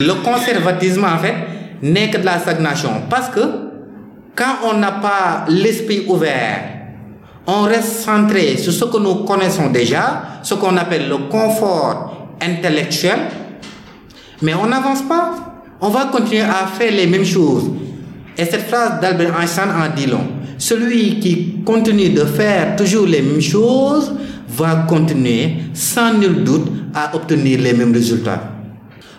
Le conservatisme, en fait, n'est que de la stagnation. Parce que quand on n'a pas l'esprit ouvert, on reste centré sur ce que nous connaissons déjà, ce qu'on appelle le confort intellectuel, mais on n'avance pas. On va continuer à faire les mêmes choses. Et cette phrase d'Albert Einstein en dit long. Celui qui continue de faire toujours les mêmes choses va continuer sans nul doute à obtenir les mêmes résultats.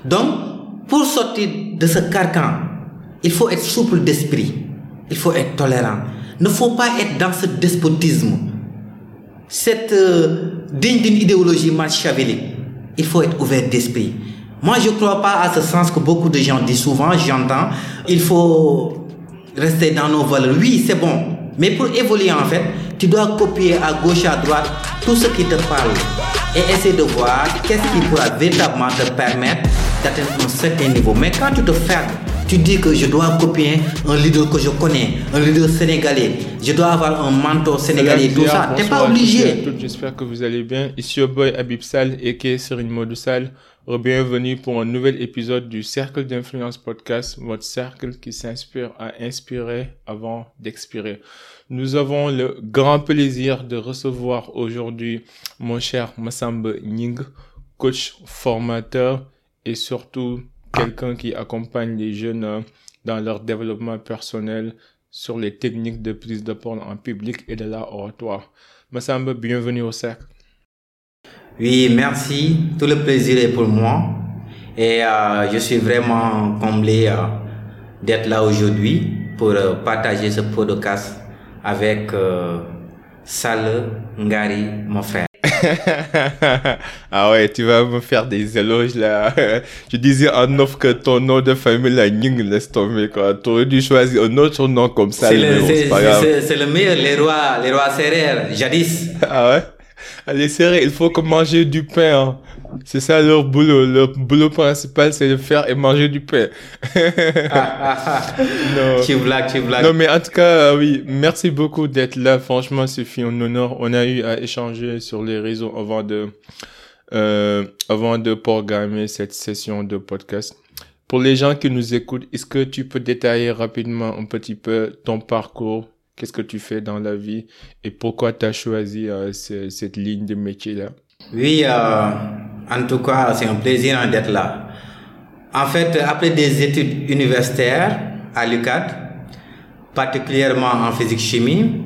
Donc, pour sortir de ce carcan, il faut être souple d'esprit, il faut être tolérant. Ne faut pas être dans ce despotisme, cette euh, digne d'une idéologie machiavélique. Il faut être ouvert d'esprit. Moi, je ne crois pas à ce sens que beaucoup de gens disent souvent, j'entends, il faut rester dans nos valeurs. Oui, c'est bon. Mais pour évoluer, en fait, tu dois copier à gauche, à droite tout ce qui te parle et essayer de voir qu'est-ce qui pourra véritablement te permettre d'atteindre un certain niveau. Mais quand tu te fermes, tu dis que je dois copier un leader que je connais, un leader sénégalais, je dois avoir un mentor sénégalais, tout ça. T'es pas obligé. J'espère que vous allez bien. Ici au boy Abib Sal et Serine Modou Sal. Bienvenue pour un nouvel épisode du Cercle d'influence podcast, votre cercle qui s'inspire à inspirer avant d'expirer. Nous avons le grand plaisir de recevoir aujourd'hui mon cher Massamba Ning, coach formateur et surtout quelqu'un qui accompagne les jeunes euh, dans leur développement personnel sur les techniques de prise de parole en public et de la oratoire. Massamba, bienvenue au cercle. Oui, merci. Tout le plaisir est pour moi. Et euh, je suis vraiment comblé euh, d'être là aujourd'hui pour partager ce podcast avec Sale Ngari, mon frère. ah ouais, tu vas me faire des éloges là. Je disais en offre que ton nom de famille là, Ning, laisse tomber quoi. Tu aurais dû choisir un autre nom comme ça. C'est le, le, meilleur, les rois, les rois serrères, jadis. Ah ouais? Les serrés, il faut que manger du pain. Hein. C'est ça leur boulot. Leur boulot principal, c'est de faire et manger du pain. non. Tu blagues, tu blagues. Non, mais en tout cas, euh, oui, merci beaucoup d'être là. Franchement, c'est un honneur. On a eu à échanger sur les réseaux avant de, euh, avant de programmer cette session de podcast. Pour les gens qui nous écoutent, est-ce que tu peux détailler rapidement un petit peu ton parcours? Qu'est-ce que tu fais dans la vie? Et pourquoi tu as choisi euh, cette ligne de métier-là? Oui, euh, en tout cas, c'est un plaisir d'être là. En fait, après des études universitaires à l'UCAD, particulièrement en physique-chimie,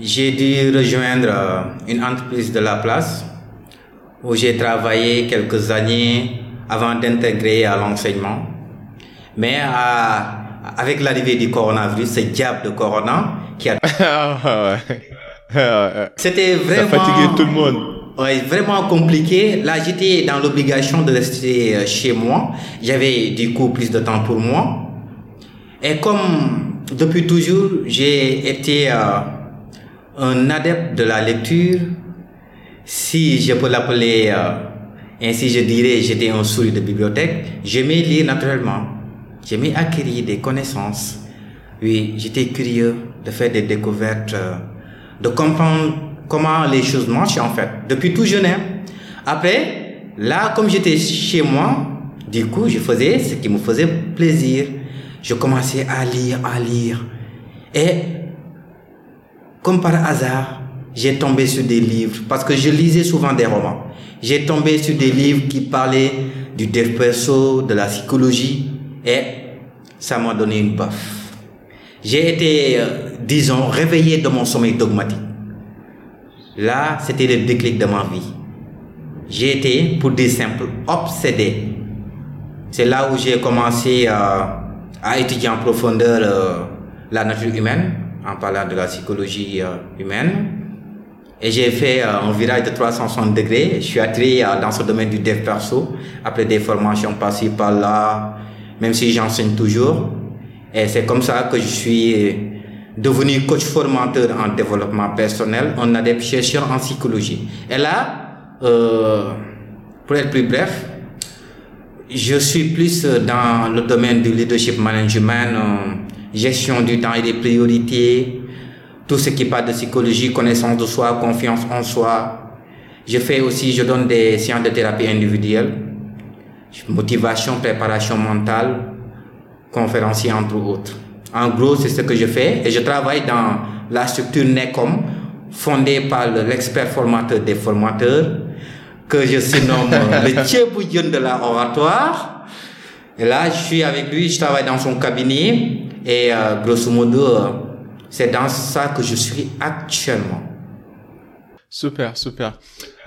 j'ai dû rejoindre euh, une entreprise de la place où j'ai travaillé quelques années avant d'intégrer à l'enseignement. Mais avec l'arrivée du coronavirus, ce diable de corona qui a... C'était vraiment... Ça fatiguait tout le monde ouais, vraiment compliqué. Là, j'étais dans l'obligation de rester euh, chez moi. J'avais du coup plus de temps pour moi. Et comme depuis toujours, j'ai été euh, un adepte de la lecture, si je peux l'appeler euh, ainsi, je dirais, j'étais un souris de bibliothèque. J'aimais lire naturellement. J'aimais acquérir des connaissances. Oui, j'étais curieux de faire des découvertes, de comprendre comment les choses marchent en fait, depuis tout jeune. Hein. Après, là, comme j'étais chez moi, du coup, je faisais ce qui me faisait plaisir. Je commençais à lire, à lire. Et, comme par hasard, j'ai tombé sur des livres, parce que je lisais souvent des romans. J'ai tombé sur des livres qui parlaient du dev de la psychologie, et ça m'a donné une baffe. J'ai été, euh, disons, réveillé de mon sommeil dogmatique. Là, c'était le déclic de ma vie. J'ai été, pour des simples, obsédé. C'est là où j'ai commencé euh, à étudier en profondeur euh, la nature humaine, en parlant de la psychologie euh, humaine. Et j'ai fait un virage de 360 degrés. Je suis attiré dans ce domaine du dev perso, après des formations passées par là, même si j'enseigne toujours. Et c'est comme ça que je suis devenu coach formateur en développement personnel, un adepte chercheur en psychologie. Et là, euh, pour être plus bref, je suis plus dans le domaine du leadership management, euh, gestion du temps et des priorités, tout ce qui parle de psychologie, connaissance de soi, confiance en soi. Je fais aussi, je donne des séances de thérapie individuelle. motivation, préparation mentale, conférencier entre autres. En gros, c'est ce que je fais et je travaille dans la structure NECOM, fondée par l'expert formateur des formateurs, que je surnomme le Tchébouillon de la oratoire. Et là, je suis avec lui, je travaille dans son cabinet et euh, grosso modo, euh, c'est dans ça que je suis actuellement. Super, super.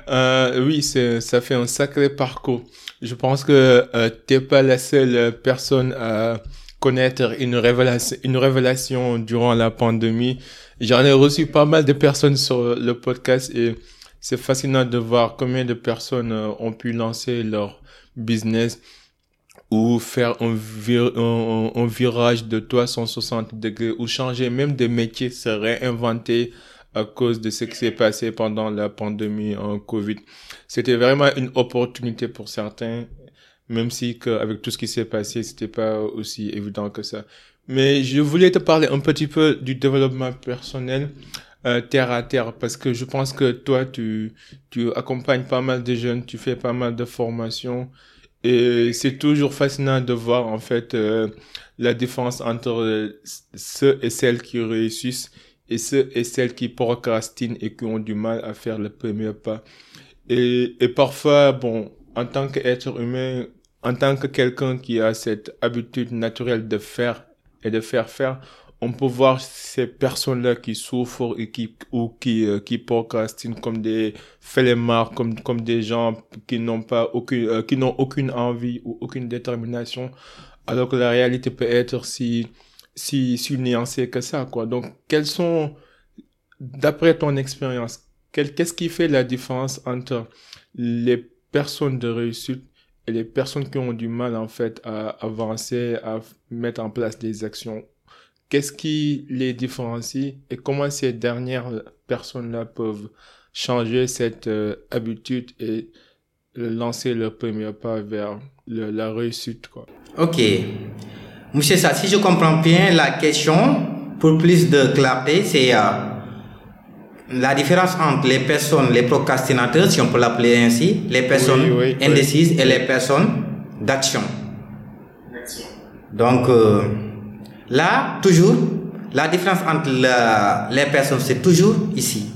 Euh, oui, ça fait un sacré parcours. Je pense que euh, t'es pas la seule personne à connaître une révélation, une révélation durant la pandémie. J'en ai reçu pas mal de personnes sur le podcast et c'est fascinant de voir combien de personnes euh, ont pu lancer leur business ou faire un, un, virage de 360 degrés ou changer même de métier, se réinventer à cause de ce qui s'est passé pendant la pandémie en Covid. C'était vraiment une opportunité pour certains, même si avec tout ce qui s'est passé, c'était pas aussi évident que ça. Mais je voulais te parler un petit peu du développement personnel euh, terre à terre parce que je pense que toi tu tu accompagnes pas mal de jeunes, tu fais pas mal de formations et c'est toujours fascinant de voir en fait euh, la différence entre ceux et celles qui réussissent et ceux et celles qui procrastinent et qui ont du mal à faire le premier pas. Et, et parfois, bon, en tant qu'être humain, en tant que quelqu'un qui a cette habitude naturelle de faire et de faire faire, on peut voir ces personnes-là qui souffrent et qui ou qui euh, qui procrastinent comme des flemmards, comme comme des gens qui n'ont pas aucune euh, qui n'ont aucune envie ou aucune détermination, alors que la réalité peut être si si, si nuancé que ça, quoi. Donc, quels sont, d'après ton expérience, qu'est-ce qui fait la différence entre les personnes de réussite et les personnes qui ont du mal, en fait, à avancer, à mettre en place des actions? Qu'est-ce qui les différencie et comment ces dernières personnes-là peuvent changer cette euh, habitude et lancer leur premier pas vers la réussite, quoi? Ok. Monsieur ça, si je comprends bien la question, pour plus de clarté, c'est euh, la différence entre les personnes, les procrastinateurs, si on peut l'appeler ainsi, les personnes indécises et les personnes d'action. Donc euh, là, toujours, la différence entre les personnes, c'est toujours ici,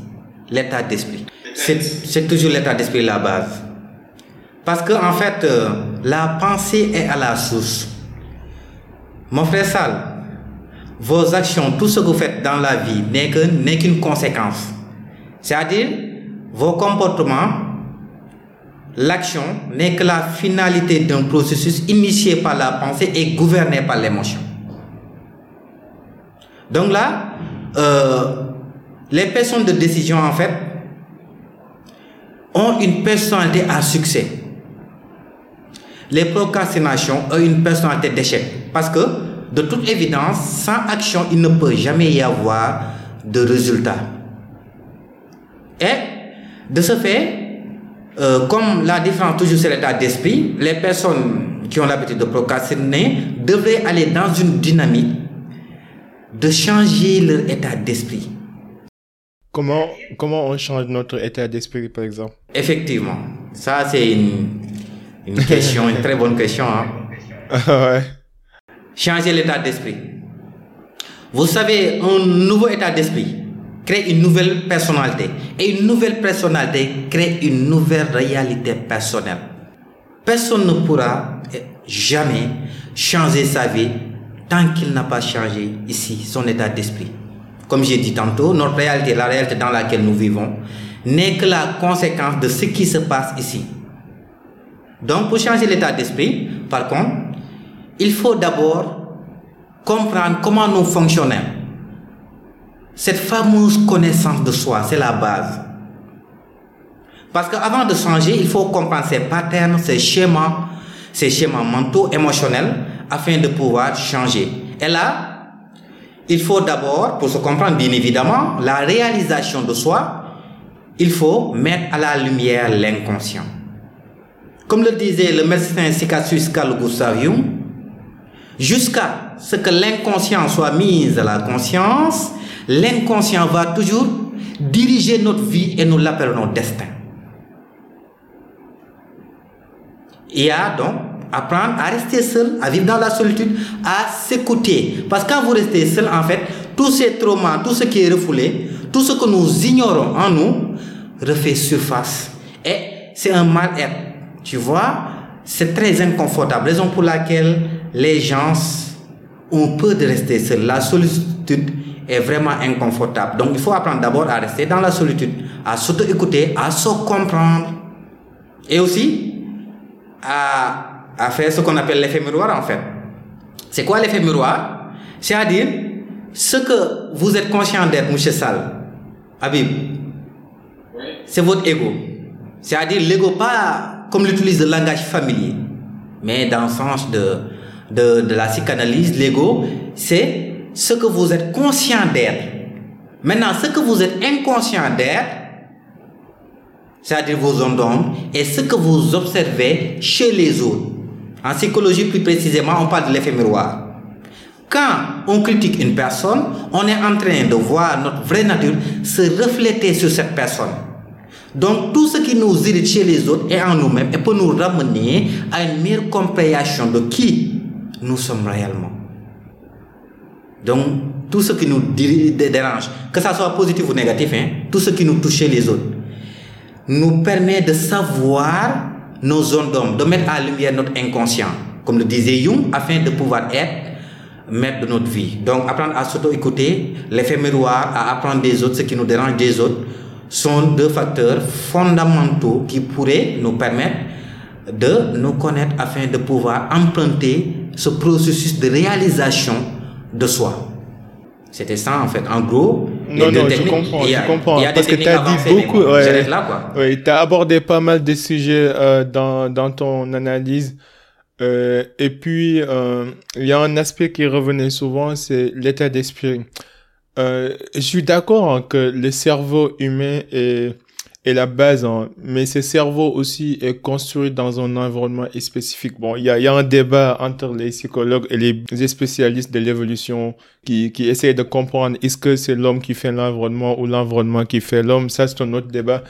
l'état d'esprit. C'est toujours l'état d'esprit la base. Parce que en fait, euh, la pensée est à la source. Mon frère Sal, vos actions, tout ce que vous faites dans la vie n'est qu'une conséquence. C'est-à-dire, vos comportements, l'action n'est que la finalité d'un processus initié par la pensée et gouverné par l'émotion. Donc là, euh, les personnes de décision, en fait, ont une personnalité à succès les procrastinations ont une personnalité d'échec. Parce que, de toute évidence, sans action, il ne peut jamais y avoir de résultat. Et, de ce fait, euh, comme la différence toujours c'est l'état d'esprit, les personnes qui ont l'habitude de procrastiner devraient aller dans une dynamique de changer leur état d'esprit. Comment, comment on change notre état d'esprit, par exemple? Effectivement, ça c'est une, une question, une très bonne question. Hein? ouais. Changer l'état d'esprit. Vous savez, un nouveau état d'esprit crée une nouvelle personnalité. Et une nouvelle personnalité crée une nouvelle réalité personnelle. Personne ne pourra jamais changer sa vie tant qu'il n'a pas changé ici son état d'esprit. Comme j'ai dit tantôt, notre réalité, la réalité dans laquelle nous vivons, n'est que la conséquence de ce qui se passe ici. Donc pour changer l'état d'esprit, par contre, il faut d'abord comprendre comment nous fonctionnons. Cette fameuse connaissance de soi, c'est la base. Parce qu'avant de changer, il faut comprendre ses patterns, ses schémas, ses schémas mentaux, émotionnels, afin de pouvoir changer. Et là, il faut d'abord, pour se comprendre bien évidemment, la réalisation de soi, il faut mettre à la lumière l'inconscient. Comme le disait le médecin Sikatsus Carl jusqu'à ce que l'inconscient soit mis à la conscience, l'inconscient va toujours diriger notre vie et nous l'appellerons destin. Il y a donc apprendre à rester seul, à vivre dans la solitude, à s'écouter. Parce que quand vous restez seul, en fait, tous ces traumas, tout ce qui est refoulé, tout ce que nous ignorons en nous, refait surface. Et c'est un mal-être. Tu vois, c'est très inconfortable. Raison pour laquelle les gens ont peur de rester seuls. La solitude est vraiment inconfortable. Donc il faut apprendre d'abord à rester dans la solitude, à s'auto-écouter, à se comprendre. Et aussi à, à faire ce qu'on appelle l'effet miroir en fait. C'est quoi l'effet miroir? C'est-à-dire ce que vous êtes conscient d'être, M. Sal, Habib, c'est votre ego. C'est-à-dire l'ego pas comme l'utilise le langage familier, mais dans le sens de, de, de la psychanalyse, l'ego, c'est ce que vous êtes conscient d'être. Maintenant, ce que vous êtes inconscient d'être, c'est-à-dire vos zones d'ombre, et ce que vous observez chez les autres. En psychologie, plus précisément, on parle de l'effet miroir. Quand on critique une personne, on est en train de voir notre vraie nature se refléter sur cette personne. Donc tout ce qui nous irrite chez les autres est en nous-mêmes et peut nous ramener à une meilleure compréhension de qui nous sommes réellement. Donc tout ce qui nous dérange, que ça soit positif ou négatif, hein, tout ce qui nous touche les autres, nous permet de savoir nos zones d'ombre, de mettre à lumière notre inconscient, comme le disait Jung, afin de pouvoir être maître de notre vie. Donc apprendre à s'auto-écouter, l'effet miroir, à apprendre des autres, ce qui nous dérange des autres, sont deux facteurs fondamentaux qui pourraient nous permettre de nous connaître afin de pouvoir emprunter ce processus de réalisation de soi. C'était ça en fait. En gros, non, non, je comprends, je comprends. parce que tu as dit beaucoup. Ouais, ouais, tu as abordé pas mal de sujets euh, dans, dans ton analyse. Euh, et puis, euh, il y a un aspect qui revenait souvent, c'est l'état d'esprit. Je suis d'accord hein, que le cerveau humain est, est la base, hein, mais ce cerveau aussi est construit dans un environnement spécifique. Bon, il y a, y a un débat entre les psychologues et les spécialistes de l'évolution qui, qui essayent de comprendre est-ce que c'est l'homme qui fait l'environnement ou l'environnement qui fait l'homme? Ça, c'est un autre débat.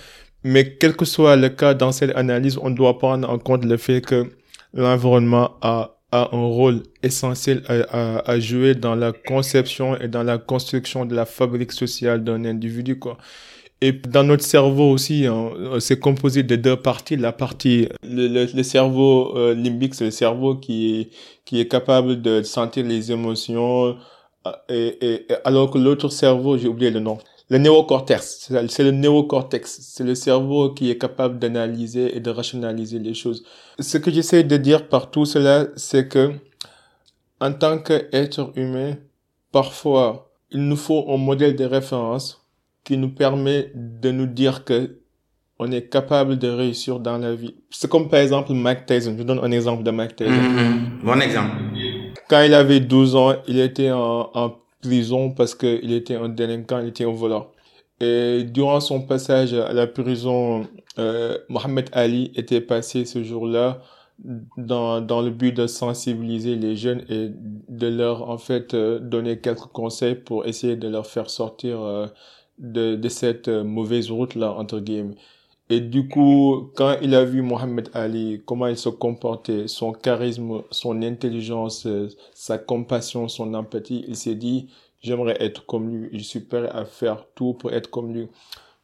Mais quel que soit le cas dans cette analyse, on doit prendre en compte le fait que l'environnement a a un rôle essentiel à, à, à, jouer dans la conception et dans la construction de la fabrique sociale d'un individu, quoi. Et dans notre cerveau aussi, hein, c'est composé de deux parties. La partie, le, le, cerveau euh, limbique, c'est le cerveau qui est, qui est capable de sentir les émotions, euh, et, et alors que l'autre cerveau, j'ai oublié le nom, le néocortex, c'est le néocortex, c'est le cerveau qui est capable d'analyser et de rationaliser les choses. Ce que j'essaie de dire par tout cela, c'est que en tant qu'être humain, parfois, il nous faut un modèle de référence qui nous permet de nous dire que on est capable de réussir dans la vie. C'est comme par exemple Mike Tyson. Je donne un exemple de Mike Tyson. Mm-hmm. Bon exemple. Quand il avait 12 ans, il était en, en prison parce qu'il était un délinquant, il était un voleur. Et durant son passage à la prison, euh, Mohamed Ali était passé ce jour-là dans, dans le but de sensibiliser les jeunes et de leur en fait euh, donner quelques conseils pour essayer de leur faire sortir euh, de, de cette euh, mauvaise route-là, entre guillemets. Et du coup, quand il a vu Mohamed Ali, comment il se comportait, son charisme, son intelligence, euh, sa compassion, son empathie, il s'est dit, j'aimerais être comme lui, je suis prêt à faire tout pour être comme lui.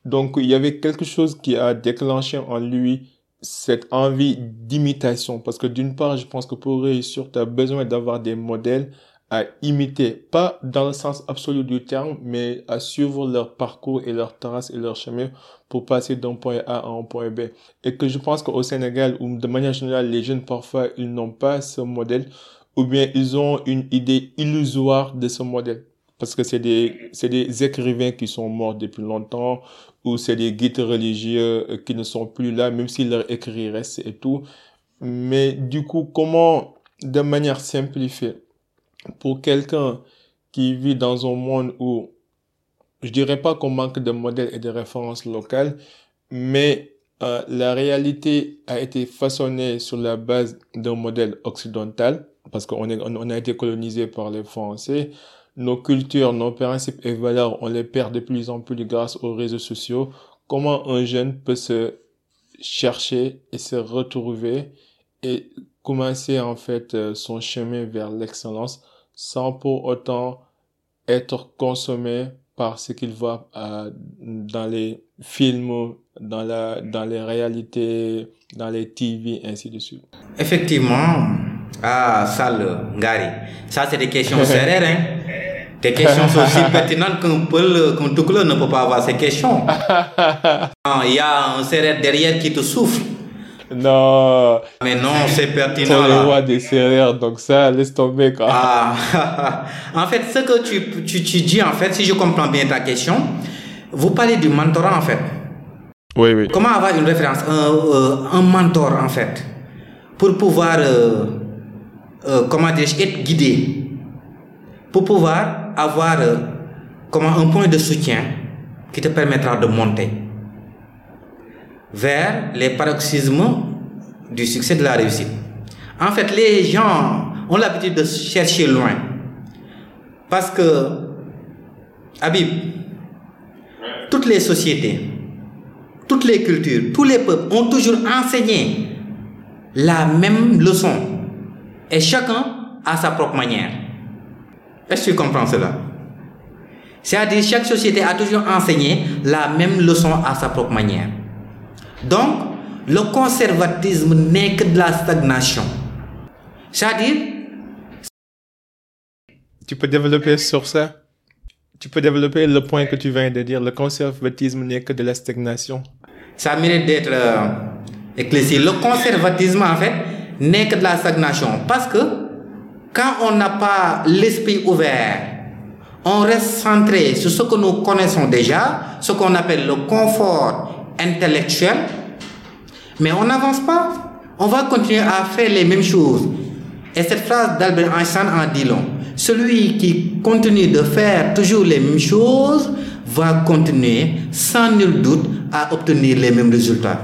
Donc, il y avait quelque chose qui a déclenché en lui cette envie d'imitation. Parce que d'une part, je pense que pour réussir, tu as besoin d'avoir des modèles à imiter, pas dans le sens absolu du terme, mais à suivre leur parcours et leur trace et leur chemin pour passer d'un point A à un point B. Et que je pense qu'au Sénégal, ou de manière générale, les jeunes, parfois, ils n'ont pas ce modèle, ou bien ils ont une idée illusoire de ce modèle. Parce que c'est des, c'est des écrivains qui sont morts depuis longtemps, ou c'est des guides religieux euh, qui ne sont plus là, même si leur écrit reste et tout. Mais du coup, comment, de manière simplifiée, pour quelqu'un qui vit dans un monde où je dirais pas qu'on manque de modèles et de références locales, mais euh, la réalité a été façonnée sur la base d'un modèle occidental, parce qu'on est, on a été colonisé par les Français. Nos cultures, nos principes et valeurs, on les perd de plus en plus grâce aux réseaux sociaux. Comment un jeune peut se chercher et se retrouver et commencer en fait euh, son chemin vers l'excellence? Sans pour autant être consommé par ce qu'il voit euh, dans les films, dans, la, dans les réalités, dans les TV, ainsi de suite. Effectivement, ah, Sal Ngari, ça c'est des questions sérieuses. Hein? Des questions aussi pertinentes qu'un qu'un toucouleur ne peut pas avoir ces questions. Ah, Il y a un serrère derrière qui te souffle. Non. Mais non, c'est pertinent le là. roi des serrères, donc ça, laisse tomber quoi. Ah, en fait, ce que tu, tu, tu dis, en fait, si je comprends bien ta question, vous parlez du mentorat, en fait. Oui, oui. Comment avoir une référence, un, euh, un mentor, en fait, pour pouvoir, euh, euh, comment dire, être guidé, pour pouvoir avoir euh, comment, un point de soutien qui te permettra de monter vers les paroxysmes du succès de la réussite. En fait, les gens ont l'habitude de chercher loin. Parce que, Habib, toutes les sociétés, toutes les cultures, tous les peuples ont toujours enseigné la même leçon. Et chacun à sa propre manière. Est-ce que tu comprends cela? C'est-à-dire chaque société a toujours enseigné la même leçon à sa propre manière. Donc, le conservatisme n'est que de la stagnation. C'est-à-dire, Tu peux développer sur ça? Tu peux développer le point que tu viens de dire. Le conservatisme n'est que de la stagnation. ça mérite d'être euh, éclairci. Le conservatisme, en fait, n'est que de la stagnation. Parce que quand on n'a pas l'esprit ouvert, on reste centré sur ce que nous connaissons déjà, ce qu'on appelle le confort intellectuel, mais on n'avance pas. On va continuer à faire les mêmes choses. Et cette phrase d'Albert Einstein en dit long. Celui qui continue de faire toujours les mêmes choses va continuer sans nul doute à obtenir les mêmes résultats.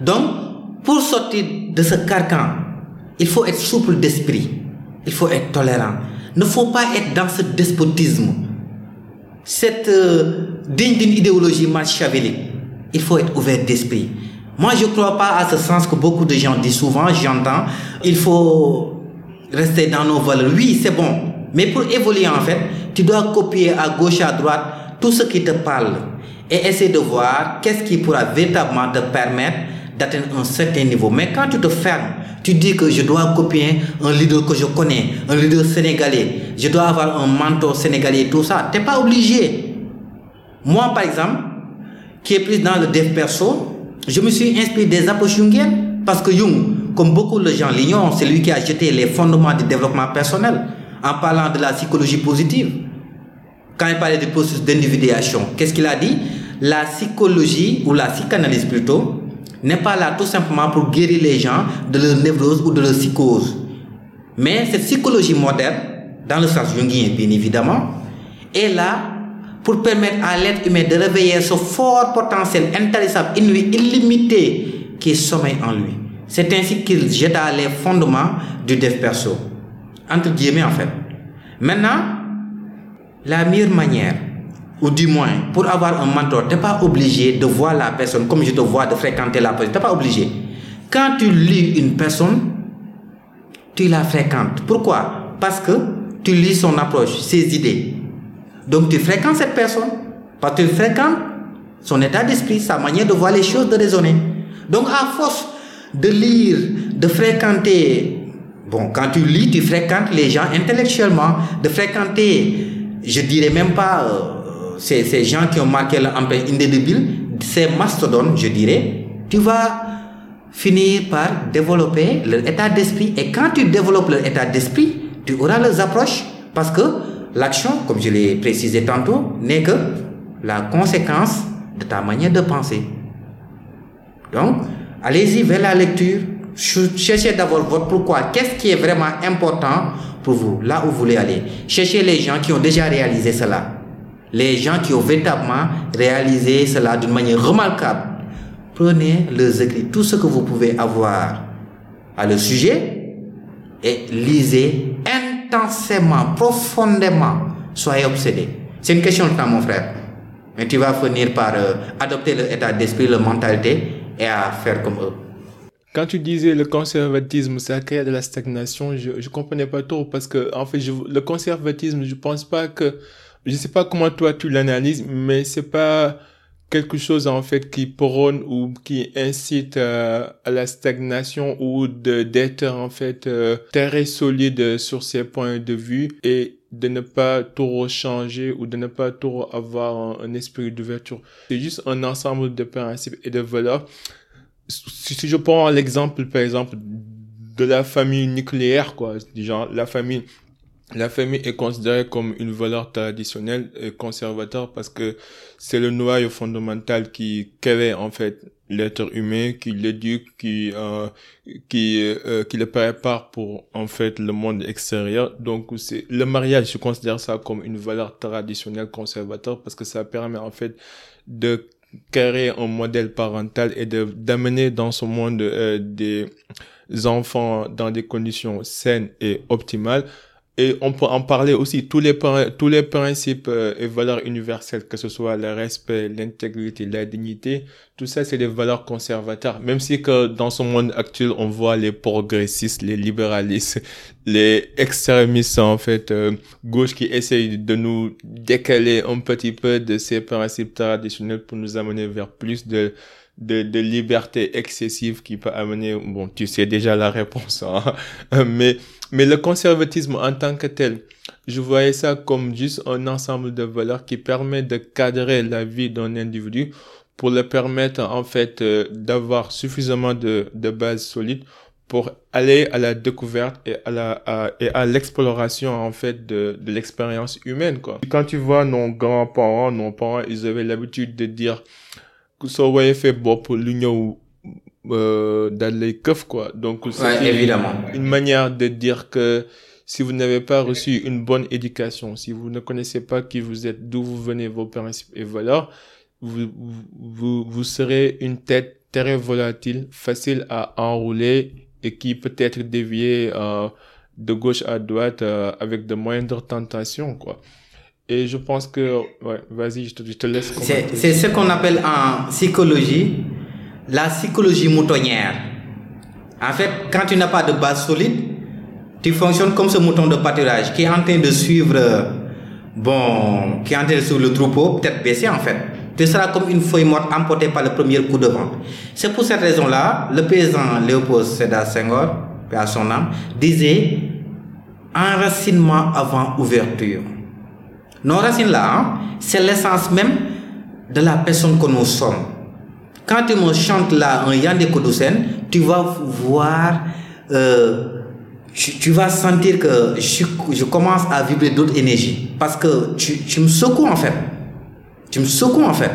Donc, pour sortir de ce carcan, il faut être souple d'esprit. Il faut être tolérant. Il ne faut pas être dans ce despotisme. Cette euh, digne d'une idéologie machiavélique. Il faut être ouvert d'esprit. Moi, je ne crois pas à ce sens que beaucoup de gens disent souvent, j'entends, il faut rester dans nos valeurs. Oui, c'est bon. Mais pour évoluer, en fait, tu dois copier à gauche, à droite tout ce qui te parle et essayer de voir qu'est-ce qui pourra véritablement te permettre d'atteindre un certain niveau. Mais quand tu te fermes, tu dis que je dois copier un leader que je connais, un leader sénégalais, je dois avoir un mentor sénégalais, tout ça, tu n'es pas obligé. Moi, par exemple, qui est plus dans le dev perso, je me suis inspiré des approches jungiennes parce que Jung, comme beaucoup de gens l'ignorent, c'est lui qui a jeté les fondements du développement personnel en parlant de la psychologie positive. Quand il parlait du processus d'individuation, qu'est-ce qu'il a dit? La psychologie, ou la psychanalyse plutôt, n'est pas là tout simplement pour guérir les gens de leur névrose ou de leur psychose. Mais cette psychologie moderne, dans le sens jungien bien évidemment, est là pour permettre à l'être humain de réveiller ce fort potentiel intarissable, inouï, illimité qui sommeille en lui. C'est ainsi qu'il jeta les fondements du dev perso. Entre guillemets en fait. Maintenant, la meilleure manière, ou du moins pour avoir un mentor, tu n'es pas obligé de voir la personne comme je te vois, de fréquenter la personne. Tu n'es pas obligé. Quand tu lis une personne, tu la fréquentes. Pourquoi? Parce que tu lis son approche, ses idées. Donc tu fréquentes cette personne, parce que tu fréquentes son état d'esprit, sa manière de voir les choses, de raisonner. Donc à force de lire, de fréquenter, bon, quand tu lis, tu fréquentes les gens intellectuellement, de fréquenter, je dirais même pas euh, ces, ces gens qui ont marqué l'empreinte indélébile, ces mastodontes, je dirais, tu vas finir par développer leur état d'esprit. Et quand tu développes leur état d'esprit, tu auras leurs approches parce que l'action, comme je l'ai précisé tantôt, n'est que la conséquence de ta manière de penser. Donc, allez-y vers la lecture. Cherchez d'abord votre pourquoi. Qu'est-ce qui est vraiment important pour vous, là où vous voulez aller? Cherchez les gens qui ont déjà réalisé cela. Les gens qui ont véritablement réalisé cela d'une manière remarquable. Prenez leurs écrits, tout ce que vous pouvez avoir à le sujet et lisez intensément, profondément. Soyez obsédé. C'est une question de temps, mon frère. Mais tu vas finir par euh, adopter l'état d'esprit, leur mentalité et à faire comme eux. quand tu disais le conservatisme, ça crée de la stagnation, je, je comprenais pas trop parce que, en fait, le conservatisme, je pense pas que, je sais pas comment toi tu l'analyses, mais c'est pas quelque chose, en fait, qui prône ou qui incite euh, à la stagnation ou de, d'être, en fait, euh, très solide sur ses points de vue et de ne pas trop changer ou de ne pas trop avoir un, un esprit d'ouverture. C'est juste un ensemble de principes et de valeurs si je prends l'exemple, par exemple, de la famille nucléaire, quoi, genre la famille, la famille est considérée comme une valeur traditionnelle et conservateur parce que c'est le noyau fondamental qui crée en fait l'être humain, qui l'éduque, qui euh, qui euh, qui le prépare pour en fait le monde extérieur. Donc c'est le mariage, je considère ça comme une valeur traditionnelle conservateur parce que ça permet en fait de créer un modèle parental et de d'amener dans ce monde euh, des enfants dans des conditions saines et optimales et on peut en parler aussi, tous les, tous les principes euh, et valeurs universelles, que ce soit le respect, l'intégrité, la dignité, tout ça, c'est des valeurs conservateurs. Même si que dans ce monde actuel, on voit les progressistes, les libéralistes, les extrémistes, en fait, euh, gauche qui essayent de nous décaler un petit peu de ces principes traditionnels pour nous amener vers plus de de, de liberté excessive qui peut amener, bon, tu sais déjà la réponse, hein. mais, mais le conservatisme en tant que tel, je voyais ça comme juste un ensemble de valeurs qui permet de cadrer la vie d'un individu pour le permettre, en fait, euh, d'avoir suffisamment de, de bases solides pour aller à la découverte et à la à, et à l'exploration en fait de, de l'expérience humaine quoi. Quand tu vois nos grands-parents, nos parents, ils avaient l'habitude de dire soo woyee fait bopp lu ñëw euh, daal lay këf quoi. Donc ouais, évidemment. une manière de dire que si vous n'avez pas reçu une bonne éducation si vous ne connaissez pas qui vous êtes d'où vous venez vos principes et valeurs vous vous vous serez une tête très volatile facile à enrouler et qui peut être déviée euh, de gauche à droite euh, avec de moindres tentations quoi et je pense que, ouais, vas-y, je te, je te laisse. C'est ce qu'on appelle en psychologie la psychologie moutonnière. En fait, quand tu n'as pas de base solide, tu fonctionnes comme ce mouton de pâturage qui est en train de suivre, bon, qui est en train de suivre le troupeau, peut-être baissé en fait. Tu seras comme une feuille morte emportée par le premier coup de vent. C'est pour cette raison-là, le paysan Léopold Sédar Senghor, à son âme, disait enracinement avant ouverture. Nos racines là, hein, c'est l'essence même de la personne que nous sommes. Quand tu me chantes là un Yandé Kodousen, tu vas voir, euh, tu, vas sentir que je, commence à vibrer d'autres énergies. Parce que tu, tu me secoues en fait. Tu me secoues en fait.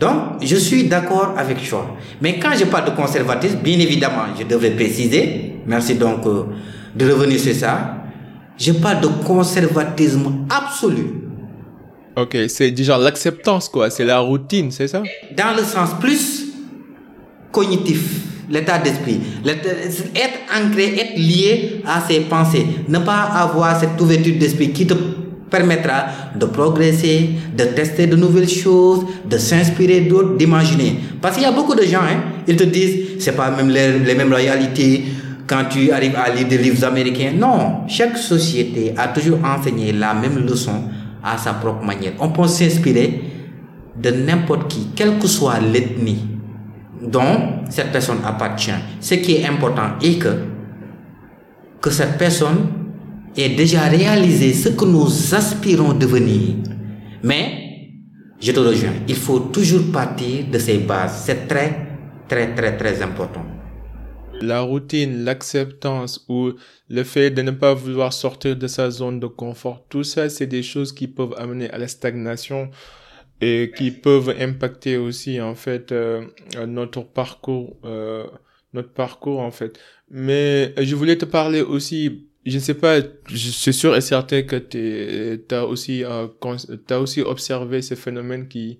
Donc, je suis d'accord avec toi. Mais quand je parle de conservatisme, bien évidemment, je devrais préciser, merci donc euh, de revenir sur ça, je parle de conservatisme absolu. Ok, c'est déjà l'acceptance, quoi. C'est la routine, c'est ça? Dans le sens plus cognitif, l'état d'esprit. Être ancré, être lié à ses pensées. Ne pas avoir cette ouverture d'esprit qui te permettra de progresser, de tester de nouvelles choses, de s'inspirer d'autres, d'imaginer. Parce qu'il y a beaucoup de gens, hein, ils te disent, c'est pas même les, les mêmes réalités quand tu arrives à lire des livres américains. Non, chaque société a toujours enseigné la même leçon à sa propre manière. On peut s'inspirer de n'importe qui, quelle que soit l'ethnie dont cette personne appartient. Ce qui est important est que, que cette personne ait déjà réalisé ce que nous aspirons devenir. Mais, je te rejoins, il faut toujours partir de ses bases. C'est très, très, très, très important la routine, l'acceptance ou le fait de ne pas vouloir sortir de sa zone de confort, tout ça, c'est des choses qui peuvent amener à la stagnation et qui peuvent impacter aussi en fait euh, notre parcours, euh, notre parcours en fait. Mais je voulais te parler aussi. Je ne sais pas, je suis sûr et certain que tu as aussi, euh, aussi observé ce phénomène qui,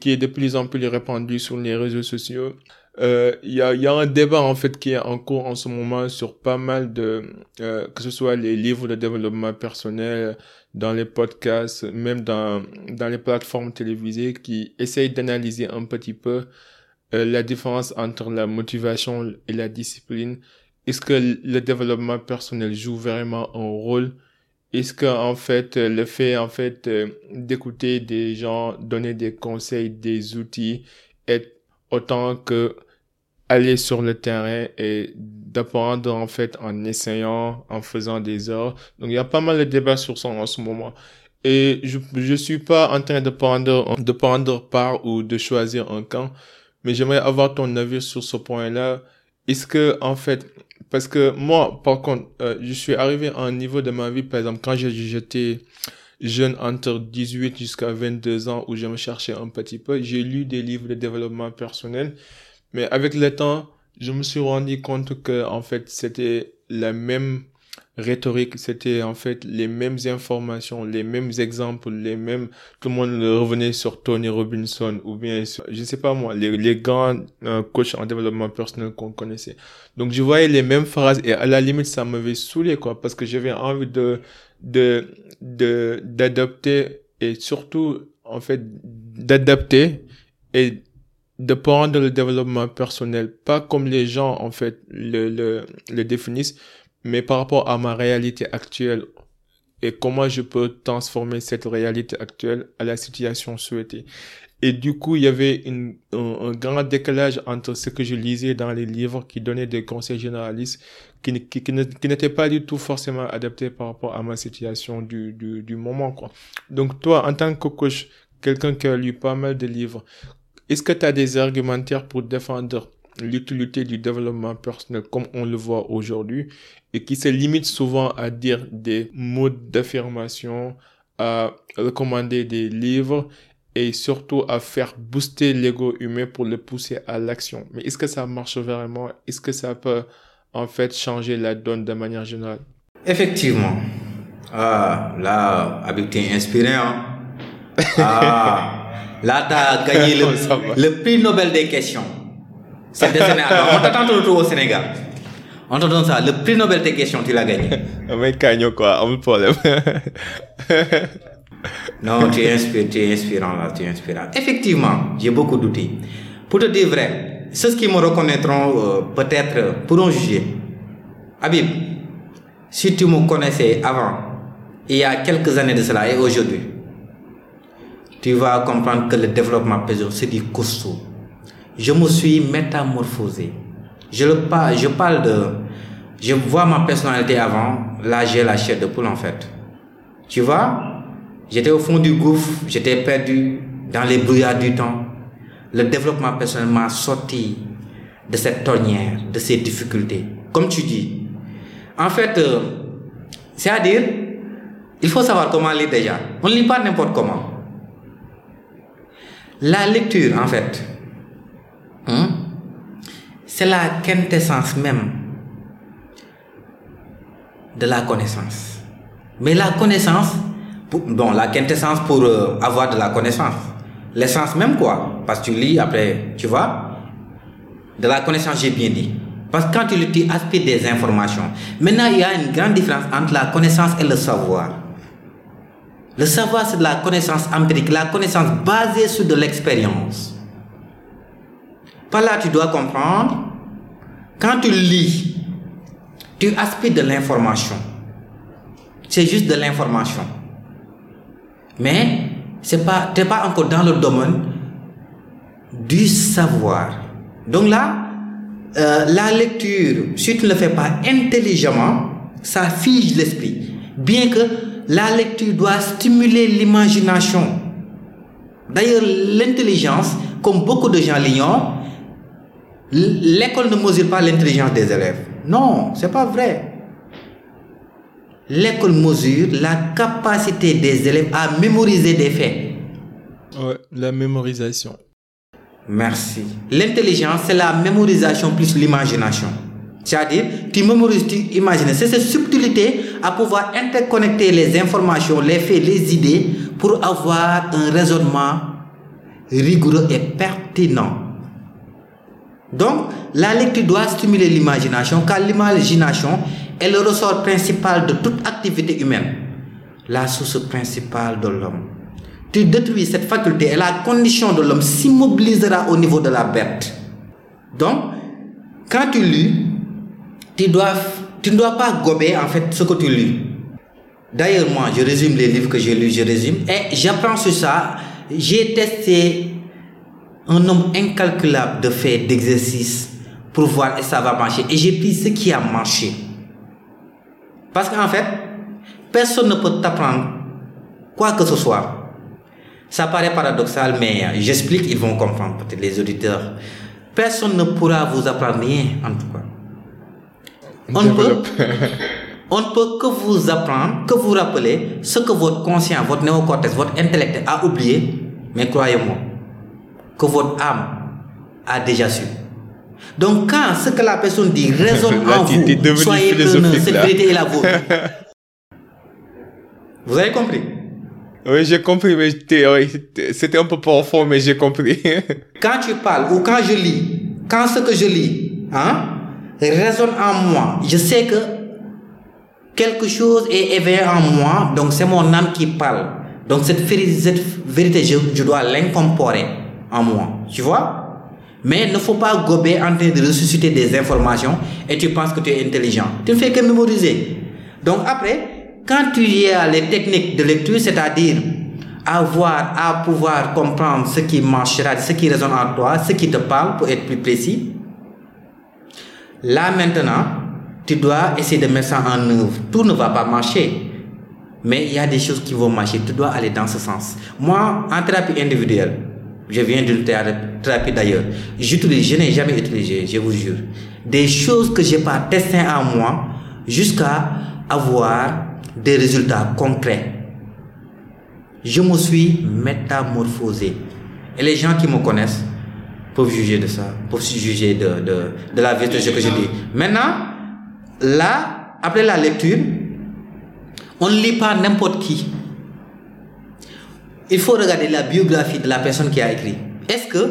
qui est de plus en plus répandu sur les réseaux sociaux il euh, y, a, y a un débat en fait qui est en cours en ce moment sur pas mal de euh, que ce soit les livres de développement personnel dans les podcasts même dans dans les plateformes télévisées qui essayent d'analyser un petit peu euh, la différence entre la motivation et la discipline. Est-ce que le développement personnel joue vraiment un rôle? Est-ce que en fait le fait en fait euh, d'écouter des gens donner des conseils, des outils est autant que aller sur le terrain et d'apprendre en fait en essayant, en faisant des heures. Donc il y a pas mal de débats sur ça en ce moment. Et je je suis pas en train de prendre de prendre part ou de choisir un camp mais j'aimerais avoir ton avis sur ce point-là. Est-ce que, en fait, parce que moi, par contre, euh, je suis arrivé à un niveau de ma vie, par exemple, quand j'étais jeune, entre 18 jusqu'à 22 ans, où je me cherchais un petit peu, j'ai lu des livres de développement personnel, mais avec le temps, je me suis rendu compte que, en fait, c'était la même rhétorique, c'était en fait les mêmes informations, les mêmes exemples, les mêmes, tout le monde revenait sur Tony Robinson ou bien, sur, je sais pas moi, les, les grands euh, coachs en développement personnel qu'on connaissait. Donc je voyais les mêmes phrases et à la limite ça m'avait saoulé quoi parce que j'avais envie de de de d'adopter et surtout en fait d'adapter et de le développement personnel pas comme les gens en fait le le, le définissent mais par rapport à ma réalité actuelle et comment je peux transformer cette réalité actuelle à la situation souhaitée. Et du coup, il y avait une, un, grand décalage entre ce que je lisais dans les livres qui donnaient des conseils généralistes qui, qui, qui n'étaient pas du tout forcément adaptés par rapport à ma situation du, du, du moment. Quoi. Donc toi, en tant que coach, quelqu'un qui a lu pas mal de livres, est-ce que tu as des argumentaires pour défendre l'utilité du développement personnel comme on le voit aujourd'hui et qui se limite souvent à dire des mots d'affirmation, à recommander des livres et surtout à faire booster l'ego humain pour le pousser à l'action? Mais est-ce que ça marche vraiment? Est-ce que ça peut en fait changer la donne de manière générale? Effectivement. Ah, là, Habib, t'es inspiré, hein? Ah, là, t'as gagné le, le prix Nobel des questions. C'est des Sénégal. On t'attend toujours au Sénégal. On te donne ça. Le prix Nobel des questions, tu l'as gagné. Mais gagne quoi, un problème. non, tu es, inspirant, tu es inspirant là, tu es inspirant. Effectivement, j'ai beaucoup d'outils. Pour te dire vrai, ceux qui me reconnaîtront euh, peut-être pourront juger. Habib, si tu me connaissais avant, il y a quelques années de cela et aujourd'hui, tu vas comprendre que le développement personnel, c'est du costaud. Je me suis métamorphosé. Je, le parle, je parle de... Je vois ma personnalité avant, là j'ai la chair de poule en fait. Tu vois, j'étais au fond du gouffre, j'étais perdu dans les brouillards du temps. Le développement personnel m'a sorti de cette tonnière, de ces difficultés. Comme tu dis. En fait, euh, c'est-à-dire, il faut savoir comment lire déjà. On ne lit pas n'importe comment. La lecture, en fait, hein, c'est la quintessence même de la connaissance. Mais la connaissance, bon, la quintessence pour euh, avoir de la connaissance. L'essence même quoi Parce que tu lis après, tu vois De la connaissance, j'ai bien dit. Parce que quand tu tu aspires des informations. Maintenant, il y a une grande différence entre la connaissance et le savoir. Le savoir, c'est de la connaissance empirique, la connaissance basée sur de l'expérience. Par là, tu dois comprendre, quand tu lis, tu aspires de l'information. C'est juste de l'information. Mais pas, t'es pas encore dans le domaine du savoir. Donc là, euh, la lecture, si tu ne le fais pas intelligemment, ça fige l'esprit. Bien que la lecture doit stimuler l'imagination. D'ailleurs, l'intelligence, comme beaucoup de gens l'ignorent, l'école ne mesure pas l'intelligence des élèves. Non, c'est pas vrai. L'école mesure la capacité des élèves à mémoriser des faits. Ouais, la mémorisation. Merci. L'intelligence, c'est la mémorisation plus l'imagination. C'est-à-dire, tu mémorises, tu imagines. C'est cette subtilité à pouvoir interconnecter les informations, les faits, les idées pour avoir un raisonnement rigoureux et pertinent. Donc, la lecture doit stimuler l'imagination, car l'imagination est le ressort principal de toute activité humaine, la source principale de l'homme. Tu détruis cette faculté et la condition de l'homme s'immobilisera au niveau de la bête. Donc, quand tu lis, tu, ne dois pas gober en fait ce que tu lis. D'ailleurs, moi, je résume les livres que j'ai lus, je résume. Et j'apprends sur ça. J'ai testé un nombre incalculable de faits, d'exercices pour voir si ça va marcher. Et j'ai pris ce qui a marché. Parce qu'en fait, personne ne peut t'apprendre quoi que ce soit. Ça paraît paradoxal, mais j'explique, ils vont comprendre, peut-être les auditeurs. Personne ne pourra vous apprendre rien, en tout cas. On ne, peut, on ne peut que vous apprendre, que vous rappeler ce que votre conscient, votre néocortex, votre intellect a oublié, mais croyez-moi, que votre âme a déjà su. Donc quand ce que la personne dit résonne en vous, soyez preneur, cette vérité est la vôtre. vous avez compris? Oui, j'ai compris, mais c'était un peu profond, mais j'ai compris. quand tu parles ou quand je lis, quand ce que je lis hein, résonne en moi, je sais que quelque chose est éveillé en moi, donc c'est mon âme qui parle. Donc cette, vérité, je, dois l'incorporer en moi. Tu vois? Mais il ne faut pas gober en train de ressusciter des informations et tu penses que tu es intelligent. Tu ne fais que mémoriser. Donc après, quand tu y as les techniques de lecture, c'est-à-dire avoir à pouvoir comprendre ce qui marchera, ce qui résonne en toi, ce qui te parle pour être plus précis, là maintenant, tu dois essayer de mettre ça en œuvre. Tout ne va pas marcher. Mais il y a des choses qui vont marcher. Tu dois aller dans ce sens. Moi, en thérapie individuelle, je viens d'une thérapie d'ailleurs. J'utilise, je n'ai jamais utilisé, je vous jure, des choses que j'ai pas testées en moi jusqu'à avoir des résultats concrets. Je me suis métamorphosé. Et les gens qui me connaissent peuvent juger de ça, peuvent juger de, de, de la vérité de ce que je dis. Maintenant, là, après la lecture, on ne lit pas n'importe qui il faut regarder la biographie de la personne qui a écrit. Est-ce que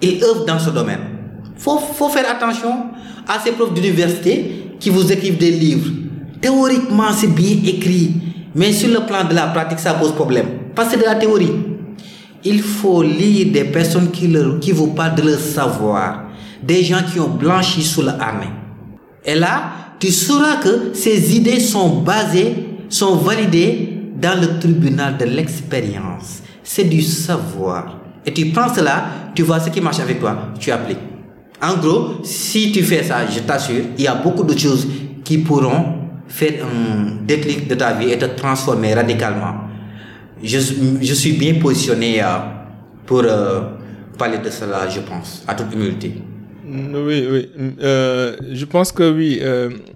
il œuvre dans ce domaine? Faut, faut faire attention à ces profs d'université qui vous écrivent des livres. Théoriquement, c'est bien écrit, mais sur le plan de la pratique, ça pose problème. Parce que c'est de la théorie. Il faut lire des personnes qui, leur, qui vous parlent de leur savoir, des gens qui ont blanchi sous l'armée. Et là, tu sauras que ces idées sont basées, sont validées dans le tribunal de l'expérience. C'est du savoir. Et tu prends cela, tu vois ce qui marche avec toi, tu appliques. En gros, si tu fais ça, je t'assure, il y a beaucoup de choses qui pourront faire un déclic de ta vie et te transformer radicalement. Je, je suis bien positionné euh, pour euh, parler de cela, je pense, à toute humilité. Oui, oui. Euh, je pense que oui,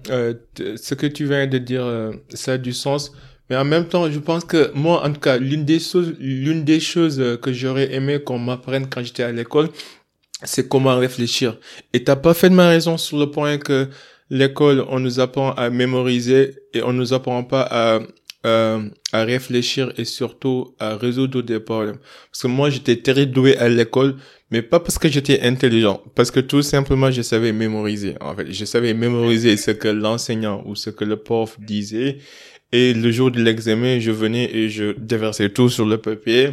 ce que tu viens de dire, ça a du sens. Mais en même temps, je pense que moi, en tout cas, l'une des choses, l'une des choses que j'aurais aimé qu'on m'apprenne quand j'étais à l'école, c'est comment réfléchir. Et t'as parfaitement raison sur le point que l'école, on nous apprend à mémoriser et on nous apprend pas à, euh, à réfléchir et surtout à résoudre des problèmes. Parce que moi, j'étais très doué à l'école, mais pas parce que j'étais intelligent, parce que tout simplement, je savais mémoriser. En fait, je savais mémoriser ce que l'enseignant ou ce que le prof disait et le jour de l'examen, je venais et je déversais tout sur le papier.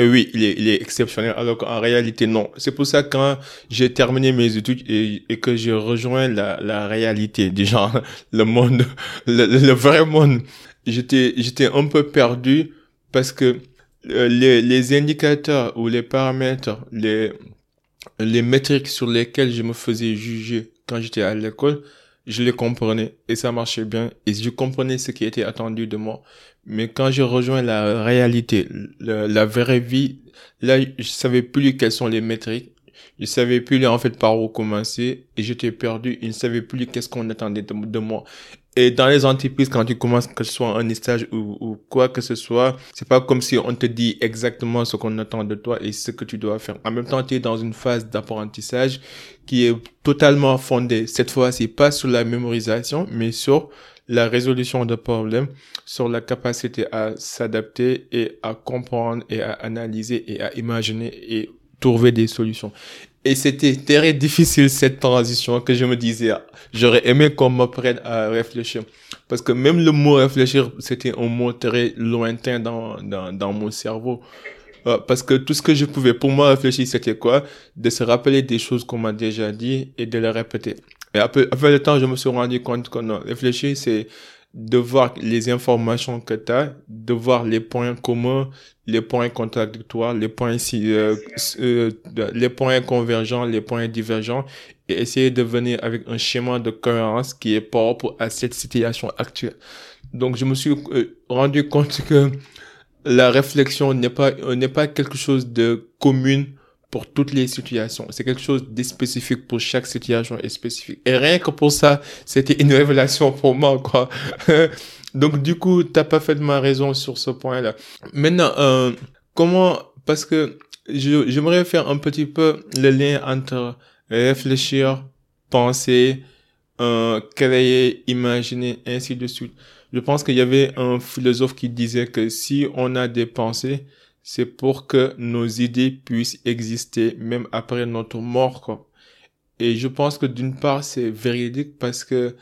Et oui, il est, il est exceptionnel, alors qu'en réalité, non. C'est pour ça que quand j'ai terminé mes études et, que j'ai rejoint la, la réalité, déjà, le monde, le, le vrai monde, j'étais, j'étais un peu perdu parce que euh, les, les indicateurs ou les paramètres, les, les métriques sur lesquelles je me faisais juger quand j'étais à l'école, je les comprenais et ça marchait bien et je comprenais ce qui était attendu de moi. Mais quand je rejoins la réalité, la, vraie vie, là, je savais plus quelles sont les métriques. Je savais plus en fait par où commencer et j'étais perdu. Je ne savais plus qu'est-ce qu'on attendait de, moi. Et dans les entreprises, quand tu commences, que ce soit un stage ou, quoi que ce soit, c'est pas comme si on te dit exactement ce qu'on attend de toi et ce que tu dois faire. En même temps, tu es dans une phase d'apprentissage qui est totalement fondée. Cette fois, c'est pas sur la mémorisation, mais sur la résolution de problèmes, sur la capacité à s'adapter et à comprendre et à analyser et à imaginer et trouver des solutions. Et c'était très difficile cette transition que je me disais, j'aurais aimé qu'on m'apprenne à réfléchir. Parce que même le mot réfléchir, c'était un mot très lointain dans, dans, dans mon cerveau. Euh, parce que tout ce que je pouvais pour moi réfléchir, c'était quoi? De se rappeler des choses qu'on m'a déjà dit et de les répéter. Et après, après le temps, je me suis rendu compte que non, réfléchir, c'est de voir les informations que tu as, de voir les points communs, les points contradictoires, les points euh, euh, les points convergents, les points divergents et essayer de venir avec un schéma de cohérence qui est propre à cette situation actuelle. Donc je me suis euh, rendu compte que la réflexion n'est pas n'est pas quelque chose de commun pour toutes les situations. C'est quelque chose de spécifique pour chaque situation et spécifique. Et rien que pour ça, c'était une révélation pour moi, quoi. Donc, du coup, tu as parfaitement raison sur ce point-là. Maintenant, euh, comment, parce que j'aimerais faire un petit peu le lien entre réfléchir, penser, euh, créer, imaginer, ainsi de suite. Je pense qu'il y avait un philosophe qui disait que si on a des pensées, c'est pour que nos idées puissent exister même après notre mort. Et je pense que d'une part, c'est véridique parce que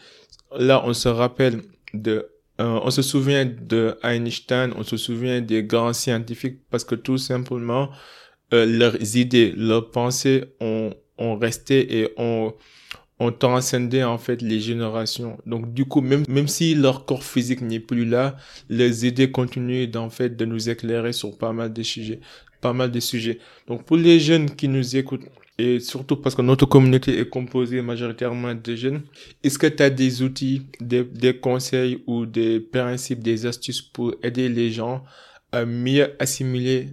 là, on se rappelle de... Euh, on se souvient de Einstein, on se souvient des grands scientifiques parce que tout simplement, euh, leurs idées, leurs pensées ont, ont resté et ont ont transcendé en fait les générations. Donc du coup, même, même si leur corps physique n'est plus là, les idées continuent d'en fait de nous éclairer sur pas mal de sujets, pas mal de sujets. Donc pour les jeunes qui nous écoutent, et surtout parce que notre communauté est composée majoritairement de jeunes, est-ce que tu as des outils, des, des conseils ou des principes, des astuces pour aider les gens à mieux assimiler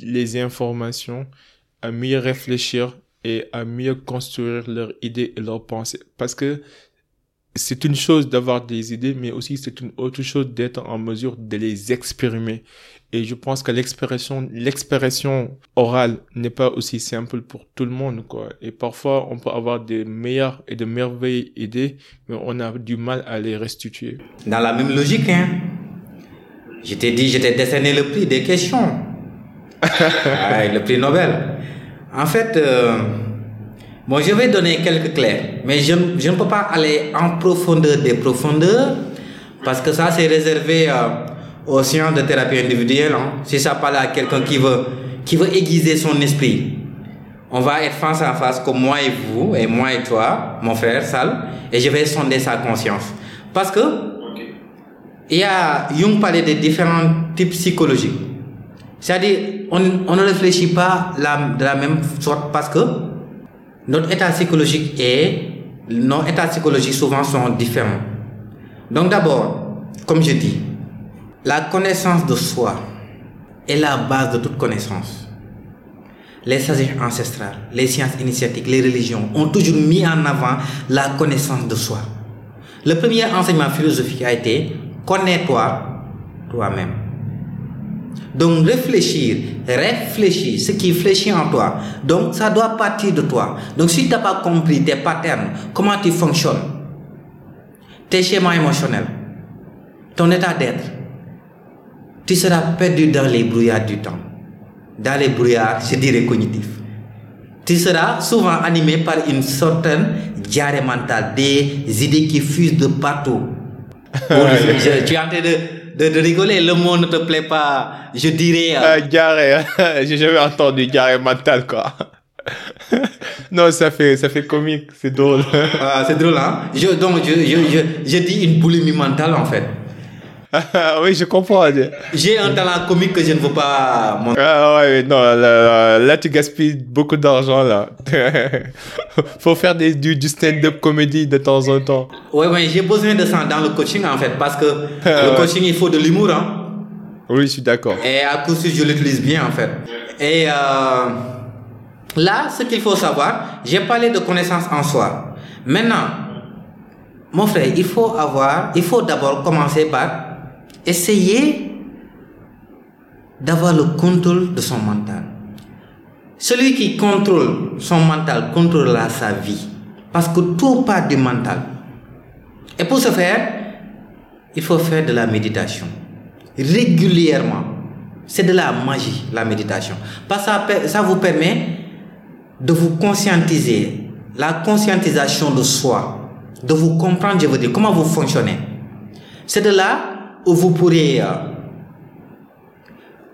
les informations, à mieux réfléchir et à mieux construire leurs idées et leurs pensées. Parce que c'est une chose d'avoir des idées, mais aussi c'est une autre chose d'être en mesure de les exprimer. Et je pense que l'expression, l'expression orale n'est pas aussi simple pour tout le monde, quoi. Et parfois, on peut avoir des meilleures et de merveilleuses idées, mais on a du mal à les restituer. Dans la même logique, hein. Je t'ai dit, je t'ai décerné le prix des questions. le prix Nobel. En fait, euh, bon, je vais donner quelques clés, mais je, je, ne peux pas aller en profondeur des profondeurs, parce que ça, c'est réservé euh, aux sciences de thérapie individuelle. Hein. Si ça parle à quelqu'un qui veut, qui veut aiguiser son esprit, on va être face à face comme moi et vous, et moi et toi, mon frère Sal, et je vais sonder sa conscience. Parce que, il y a, Jung parlait des différents types psychologiques. C'est-à-dire, on, ne réfléchit pas la, de la même sorte parce que notre état psychologique est, nos états psychologiques souvent sont différents. Donc d'abord, comme je dis, la connaissance de soi est la base de toute connaissance. Les sages ancestrales, les sciences initiatiques, les religions ont toujours mis en avant la connaissance de soi. Le premier enseignement philosophique a été connais-toi toi-même. Donc réfléchir, réfléchir, ce qui fléchit en toi. Donc ça doit partir de toi. Donc si tu n'as pas compris tes patterns, comment tu fonctionnes, tes schémas émotionnels, ton état d'être, tu seras perdu dans les brouillards du temps. Dans les brouillards, je dirais cognitifs. Tu seras souvent animé par une certaine diarrhée mentale, des idées qui fusent de partout. tu es en train de de, rigoler. Le mot ne te plaît pas, je dirais. Euh... Euh, J'ai jamais entendu diarrhée mentale, quoi. non, ça fait, ça fait comique, c'est drôle. ah, c'est drôle, hein. Je, donc, je, je, je, je dis une boulimie mentale, en fait. oui, je comprends. J'ai un talent comique que je ne veux pas montrer. Ah ouais, non, là, là, tu gaspilles beaucoup d'argent, là. Faut faire des, du, du stand-up comédie de temps en temps. Oui, oui, j'ai besoin de ça dans le coaching, en fait, parce que le coaching, il faut de l'humour, hein. Oui, je suis d'accord. Et à coup sûr, je l'utilise bien, en fait. Et euh, là, ce qu'il faut savoir, j'ai parlé de connaissance en soi. Maintenant, mon frère, il faut avoir, il faut d'abord commencer par essayer d'avoir le contrôle de son mental. Celui qui contrôle son mental contrôlera sa vie. Parce que tout part du mental. Et pour ce faire, il faut faire de la méditation. Régulièrement. C'est de la magie, la méditation. Parce que ça vous permet de vous conscientiser. La conscientisation de soi. De vous comprendre, je veux dire, comment vous fonctionnez. C'est de là vous pourrez euh,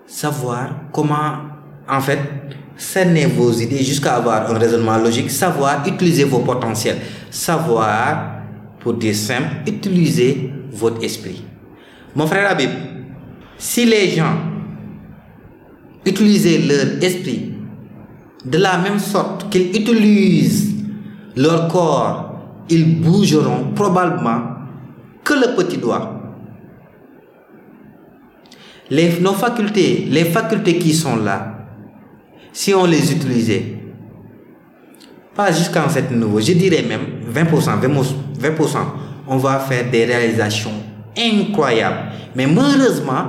savoir comment, en fait, cerner vos idées jusqu'à avoir un raisonnement logique, savoir utiliser vos potentiels, savoir, pour dire simple, utiliser votre esprit. Mon frère Habib, si les gens utilisaient leur esprit de la même sorte qu'ils utilisent leur corps, ils bougeront probablement que le petit doigt. Les, nos facultés, les facultés qui sont là, si on les utilisait, pas jusqu'à un certain niveau, je dirais même 20%, 20%, on va faire des réalisations incroyables. Mais malheureusement,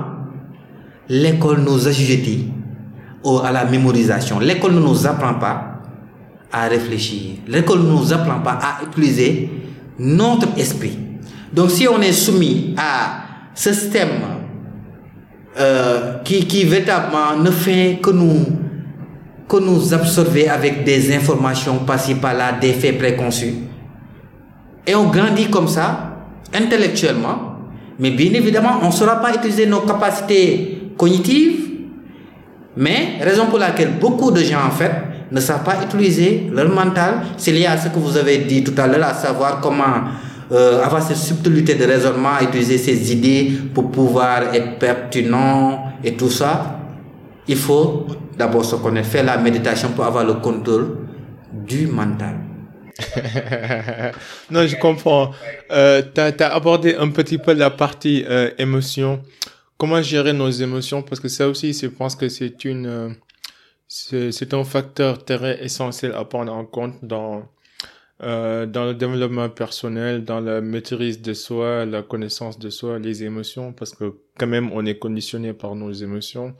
l'école nous assujettit à la mémorisation. L'école ne nous apprend pas à réfléchir. L'école ne nous apprend pas à utiliser notre esprit. Donc si on est soumis à ce système euh, qui, qui véritablement ne fait que nous, que nous absorber avec des informations passées par là, des faits préconçus, et on grandit comme ça, intellectuellement, mais bien évidemment, on ne saura pas utiliser nos capacités cognitives, mais raison pour laquelle beaucoup de gens, en fait, ne savent pas utiliser leur mental. C'est lié à ce que vous avez dit tout à l'heure, à savoir comment euh, avoir cette subtilité de raisonnement, utiliser ses idées pour pouvoir être pertinent et tout ça. Il faut d'abord se connaître, faire la méditation pour avoir le contrôle du mental. non, je comprends. Euh, tu as, abordé un petit peu la partie euh, émotion. Comment gérer nos émotions? Parce que ça aussi, je pense que c'est une, euh, c'est un facteur très essentiel à prendre en compte dans, euh, dans le développement personnel, dans la maîtrise de soi, la connaissance de soi, les émotions, parce que quand même, on est conditionné par nos émotions,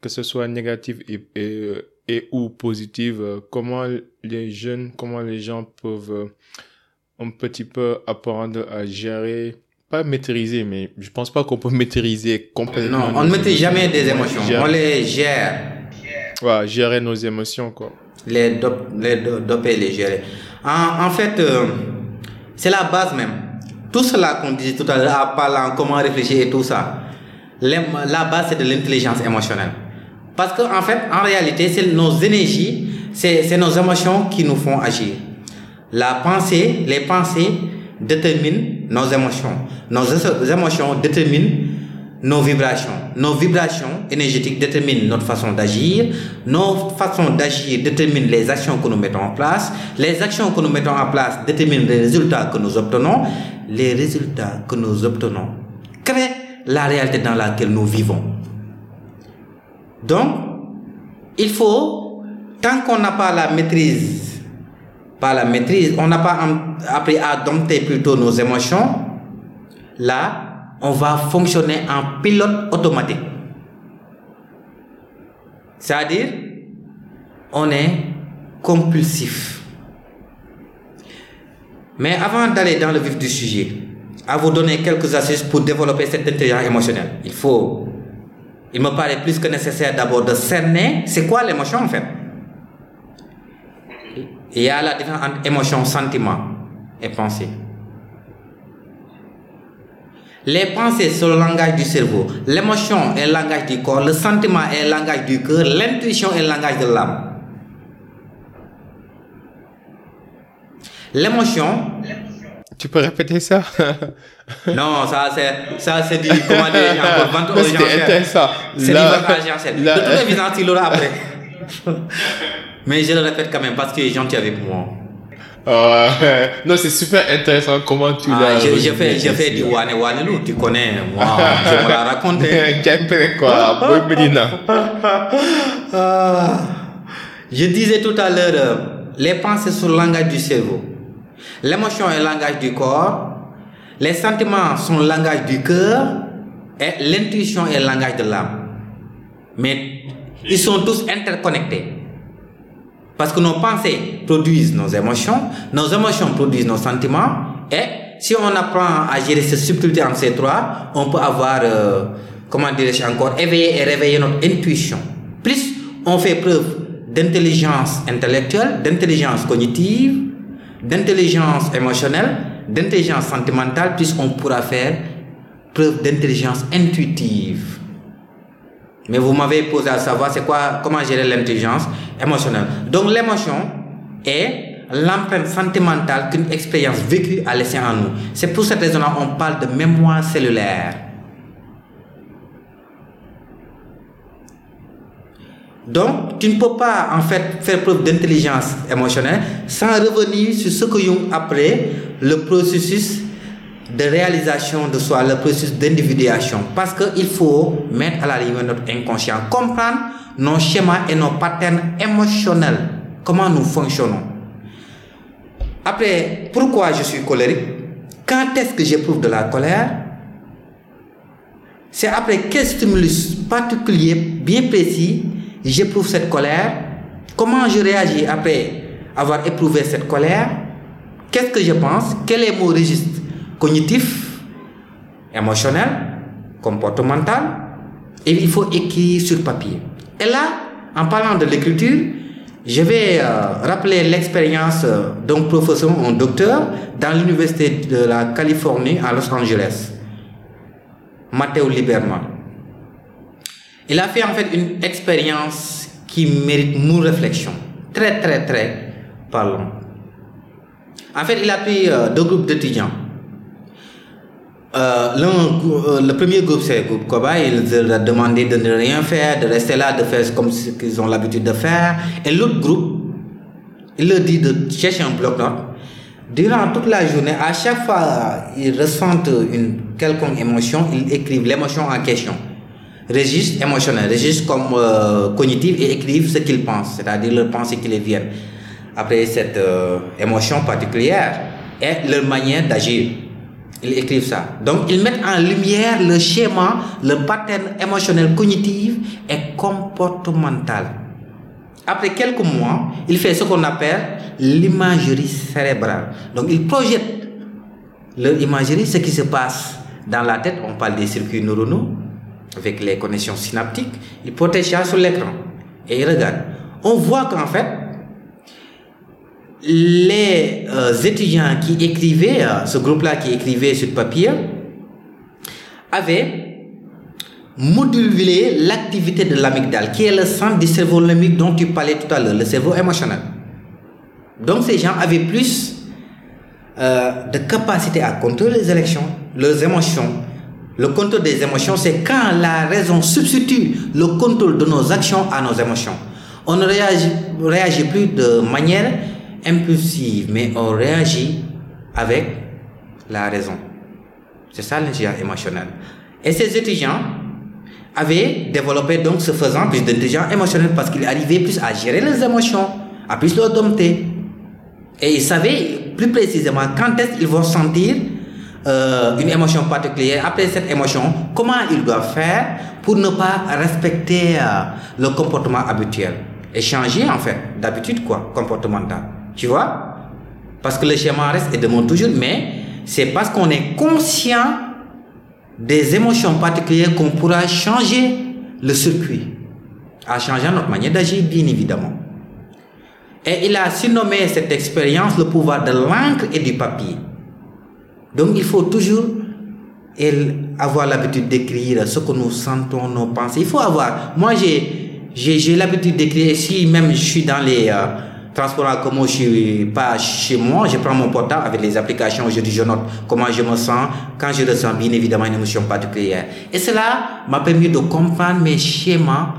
que ce soit négatif et, et, et ou positive. Comment les jeunes, comment les gens peuvent un petit peu apprendre à gérer pas maîtriser, mais je pense pas qu'on peut maîtriser complètement. Non, on ne maîtrise jamais des émotions. On les gère. Ouais, gérer nos émotions, quoi. Les, les doper, les gérer. En, en fait, euh, c'est la base même. Tout cela qu'on disait tout à l'heure, en parlant comment réfléchir et tout ça, la base c'est de l'intelligence émotionnelle. Parce qu'en en fait, en réalité, c'est nos énergies, c'est nos émotions qui nous font agir. La pensée, les pensées déterminent nos émotions. Nos émotions déterminent nos vibrations. Nos vibrations énergétiques déterminent notre façon d'agir. Nos façons d'agir déterminent les actions que nous mettons en place. Les actions que nous mettons en place déterminent les résultats que nous obtenons. Les résultats que nous obtenons créent la réalité dans laquelle nous vivons. Donc, il faut, tant qu'on n'a pas la maîtrise, pas la maîtrise, on n'a pas appris à dompter plutôt nos émotions, là, on va fonctionner en pilote automatique. C'est-à-dire, on est compulsif. Mais avant d'aller dans le vif du sujet, à vous donner quelques astuces pour développer cette intelligence émotionnelle, il faut, il me paraît plus que nécessaire d'abord de cerner c'est quoi l'émotion en fait. Il y a la différence entre émotion, sentiment et pensée. Les pensées sont le langage du cerveau, l'émotion est le langage du corps, le sentiment est le langage du cœur, l'intuition est le langage de l'âme. L'émotion. Tu peux répéter ça? Non, ça c'est ça c'est du comment dire encore vente gens. intéressant. C'est du vente. De toute évidence, il l'aura après. Mais je le répète quand même parce qu'il est gentil avec moi. Euh, non, c'est super intéressant comment tu ah, l'as. J'ai fait, j'ai fait du wane wane tu connais. Moi, je me l'ai raconté. quoi, ah. Je disais tout à l'heure, euh, les pensées sont le langage du cerveau. L'émotion est le langage du corps. Les sentiments sont le langage du cœur. Et l'intuition est le langage de l'âme. Mais ils sont tous interconnectés. Parce que nos pensées produisent nos émotions, nos émotions produisent nos sentiments, et si on apprend à gérer cette subtilité entre ces trois, on peut avoir, euh, comment dirais-je encore, éveillé et réveiller notre intuition. Plus on fait preuve d'intelligence intellectuelle, d'intelligence cognitive, d'intelligence émotionnelle, d'intelligence sentimentale, plus on pourra faire preuve d'intelligence intuitive. Mais vous m'avez posé à savoir c'est quoi, comment gérer l'intelligence émotionnelle. Donc l'émotion est l'empreinte sentimentale qu'une expérience vécue a laissé en nous. C'est pour cette raison-là on parle de mémoire cellulaire. Donc, tu ne peux pas en fait faire preuve d'intelligence émotionnelle sans revenir sur ce que Jung appelait le processus de réalisation de soi, le processus d'individuation. Parce qu'il faut mettre à la limite notre inconscient, comprendre nos schémas et nos patterns émotionnels, comment nous fonctionnons. Après, pourquoi je suis colérique? Quand est-ce que j'éprouve de la colère? C'est après quel stimulus particulier, bien précis, j'éprouve cette colère, comment je réagis après avoir éprouvé cette colère, qu'est-ce que je pense, quel est mon registre cognitif, émotionnel, comportemental, et il faut écrire sur papier. Et là, en parlant de l'écriture, je vais euh, rappeler l'expérience d'un professeur, un docteur, dans l'université de la Californie à Los Angeles, Matteo Liberman. Il a fait en fait une expérience qui mérite mon réflexion. Très, très, très parlant. En fait, il a pris euh, deux groupes d'étudiants. Euh, euh, le premier groupe, c'est le groupe Koba. Il leur a demandé de ne rien faire, de rester là, de faire comme ce qu'ils ont l'habitude de faire. Et l'autre groupe, il leur dit de chercher un bloc-notes. Durant toute la journée, à chaque fois ils ressentent une quelconque émotion, ils écrivent l'émotion en question registre émotionnel, registre comme euh, cognitif et écrivent ce qu'ils pensent, c'est-à-dire leurs pensées qui les viennent après cette euh, émotion particulière et leur manière d'agir. Ils écrivent ça. Donc, ils mettent en lumière le schéma, le pattern émotionnel, cognitif et comportemental. Après quelques mois, il fait ce qu'on appelle l'imagerie cérébrale. Donc, ils projettent leur imagerie, ce qui se passe dans la tête. On parle des circuits neuronaux avec les connexions synaptiques, il protège ça sur l'écran et il regarde. On voit qu'en fait, les euh, étudiants qui écrivaient, euh, ce groupe-là qui écrivait sur papier, avaient modulé l'activité de l'amygdale, qui est le centre du cerveau limbique dont tu parlais tout à l'heure, le cerveau émotionnel. Donc ces gens avaient plus euh, de capacité à contrôler les élections, leurs émotions, le contrôle des émotions, c'est quand la raison substitue le contrôle de nos actions à nos émotions. On ne réagit plus de manière impulsive, mais on réagit avec la raison. C'est ça l'intelligence émotionnelle. Et ces étudiants avaient développé donc ce faisant plus d'intelligence émotionnelle parce qu'ils arrivaient plus à gérer les émotions, à plus leur dompter. Et ils savaient plus précisément quand est-ce qu'ils vont sentir euh, une émotion particulière, après cette émotion, comment ils doivent faire pour ne pas respecter euh, le comportement habituel et changer en fait d'habitude quoi, comportemental. Tu vois? Parce que le schéma reste et demande toujours, mais c'est parce qu'on est conscient des émotions particulières qu'on pourra changer le circuit, en changeant notre manière d'agir bien évidemment. Et il a surnommé cette expérience le pouvoir de l'encre et du papier. Donc il faut toujours avoir l'habitude d'écrire ce que nous sentons, nos pensées. Il faut avoir. Moi, j'ai l'habitude d'écrire. Si même je suis dans les euh, transports en commun, je suis pas chez moi, je prends mon portable avec les applications. Je dis, je note comment je me sens quand je ressens bien évidemment une émotion particulière. Et cela m'a permis de comprendre mes schémas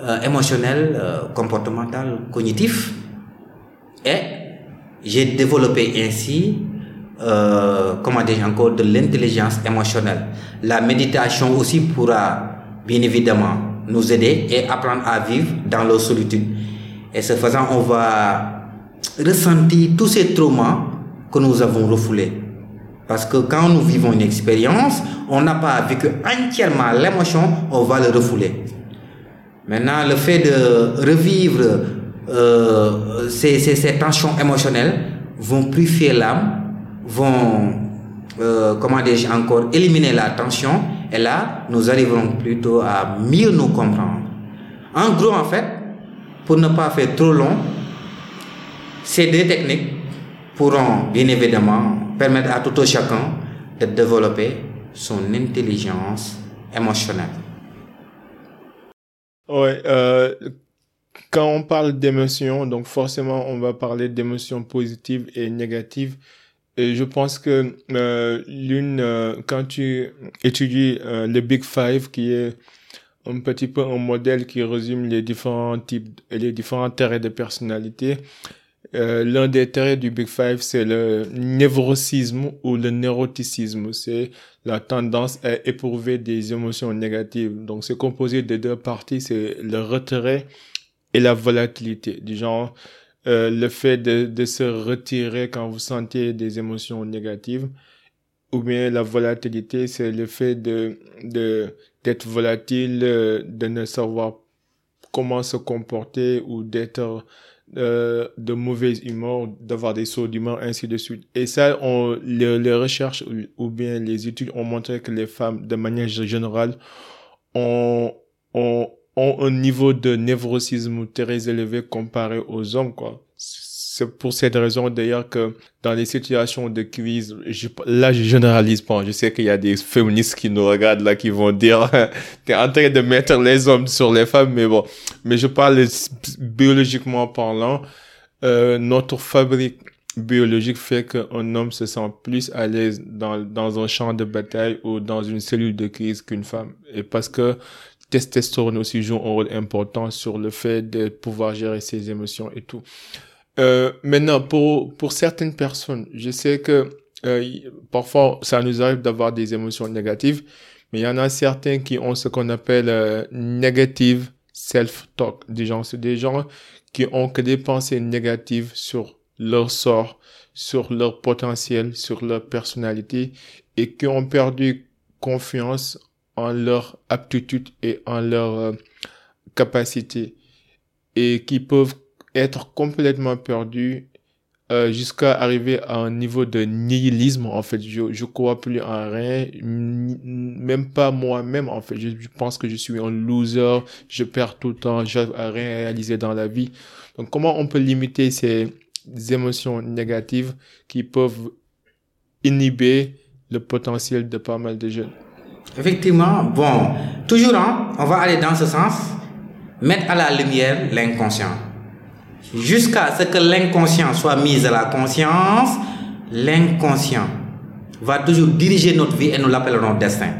euh, émotionnels, euh, comportementaux, cognitifs. Et j'ai développé ainsi euh, comment dire encore, de l'intelligence émotionnelle. La méditation aussi pourra bien évidemment nous aider et apprendre à vivre dans la solitude. Et ce faisant, on va ressentir tous ces traumas que nous avons refoulés. Parce que quand nous vivons une expérience, on n'a pas vécu entièrement l'émotion, on va le refouler. Maintenant, le fait de revivre euh, ces, ces, tensions émotionnelles vont faire l'âme vont, euh, comment dire encore, éliminer la tension. Et là, nous arriverons plutôt à mieux nous comprendre. En gros, en fait, pour ne pas faire trop long, ces deux techniques pourront bien évidemment permettre à tout chacun de développer son intelligence émotionnelle. Ouais, euh, quand on parle d'émotions, donc forcément on va parler d'émotions positives et négatives. Et je pense que euh, l'une, euh, quand tu étudies euh, le Big Five, qui est un petit peu un modèle qui résume les différents types et les différents traits de personnalité, euh, l'un des traits du Big Five, c'est le névrosisme ou le neuroticisme. C'est la tendance à éprouver des émotions négatives. Donc, c'est composé de deux parties. C'est le retrait et la volatilité. Du genre, euh, le fait de, de se retirer quand vous sentez des émotions négatives. Ou bien la volatilité, c'est le fait de, de, d'être volatile, euh, de ne savoir comment se comporter ou d'être euh, de mauvaise humeur, d'avoir des sauts d'humeur, ainsi de suite. Et ça, on, les, les recherches ou, bien les études ont montré que les femmes, de manière générale, ont, ont, ont un niveau de névrosisme très élevé comparé aux hommes, quoi. C'est pour cette raison d'ailleurs que dans les situations de crise, là je généralise pas. Je sais qu'il y a des féministes qui nous regardent là qui vont dire t'es en train de mettre les hommes sur les femmes, mais bon. Mais je parle biologiquement parlant, euh, notre fabrique biologique fait qu'un homme se sent plus à l'aise dans, dans un champ de bataille ou dans une cellule de crise qu'une femme. Et parce que testostérone aussi joue un rôle important sur le fait de pouvoir gérer ses émotions et tout. Euh, maintenant, pour, pour certaines personnes, je sais que euh, parfois, ça nous arrive d'avoir des émotions négatives, mais il y en a certains qui ont ce qu'on appelle euh, negative self-talk. Des gens, c'est des gens qui ont que des pensées négatives sur leur sort, sur leur potentiel, sur leur personnalité et qui ont perdu confiance en leur aptitude et en leur euh, capacité et qui peuvent être complètement perdu euh, jusqu'à arriver à un niveau de nihilisme en fait. Je je crois plus en rien même pas moi-même en fait. Je, je, pense que je suis un loser je perds tout le temps j'ai rien réalisé dans la vie. Donc comment on peut limiter ces émotions négatives qui peuvent inhiber le potentiel de pas mal de jeunes? Effectivement bon toujours hein, on va aller dans ce sens mettre à la lumière l'inconscient jusqu'à ce que l'inconscient soit mis à la conscience, l'inconscient va toujours diriger notre vie et nous l'appellerons destin.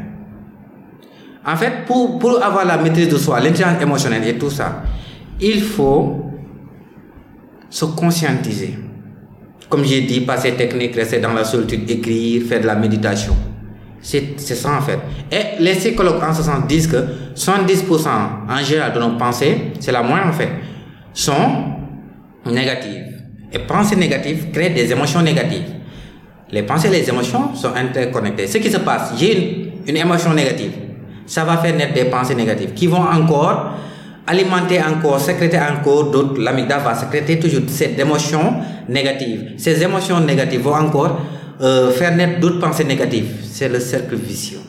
En fait, pour, pour avoir la maîtrise de soi, l'intelligence émotionnelle et tout ça, il faut se conscientiser. Comme j'ai dit, passer technique, rester dans la solitude, écrire, faire de la méditation. C'est ça en fait. Et les psychologues en ce sens disent que 70% en général de nos pensées, c'est la moyenne en fait, sont négatives. Et penser négative crée des émotions négatives. Les pensées et les émotions sont interconnectées. Ce qui se passe, j'ai une, une, émotion négative, ça va faire naître des pensées négatives qui vont encore alimenter encore, sécréter encore d'autres. L'amygdale va sécréter toujours cette émotion négative. Ces émotions négatives vont encore euh, faire naître d'autres pensées négatives. C'est le cercle vicieux.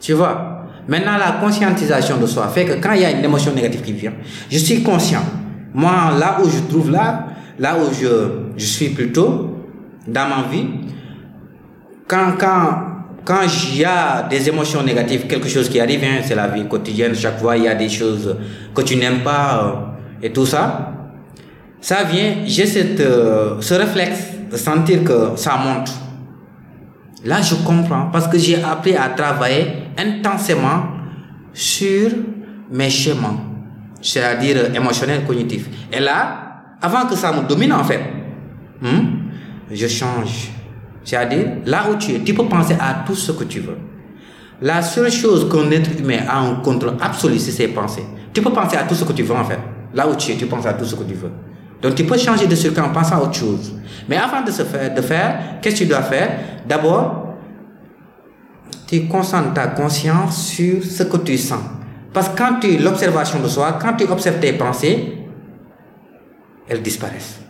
Tu vois? Maintenant, la conscientisation de soi fait que quand il y a une émotion négative qui vient, je suis conscient moi, là où je trouve là, là où je, je suis plutôt dans ma vie, quand, quand, quand il y a des émotions négatives, quelque chose qui arrive, hein, c'est la vie quotidienne, chaque fois il y a des choses que tu n'aimes pas euh, et tout ça, ça vient, j'ai cette, euh, ce réflexe de sentir que ça monte. Là, je comprends parce que j'ai appris à travailler intensément sur mes schémas c'est-à-dire émotionnel, cognitif. Et là, avant que ça me domine en fait, hmm, je change. C'est-à-dire, là où tu es, tu peux penser à tout ce que tu veux. La seule chose qu'un être humain a un contrôle absolu, c'est ses pensées. Tu peux penser à tout ce que tu veux en fait. Là où tu es, tu penses à tout ce que tu veux. Donc tu peux changer de circuit en pensant à autre chose. Mais avant de, se faire, de faire, qu'est-ce que tu dois faire? D'abord, tu concentres ta conscience sur ce que tu sens. Parce que quand tu l'observation de soi, quand tu observes tes pensées, elles disparaissent.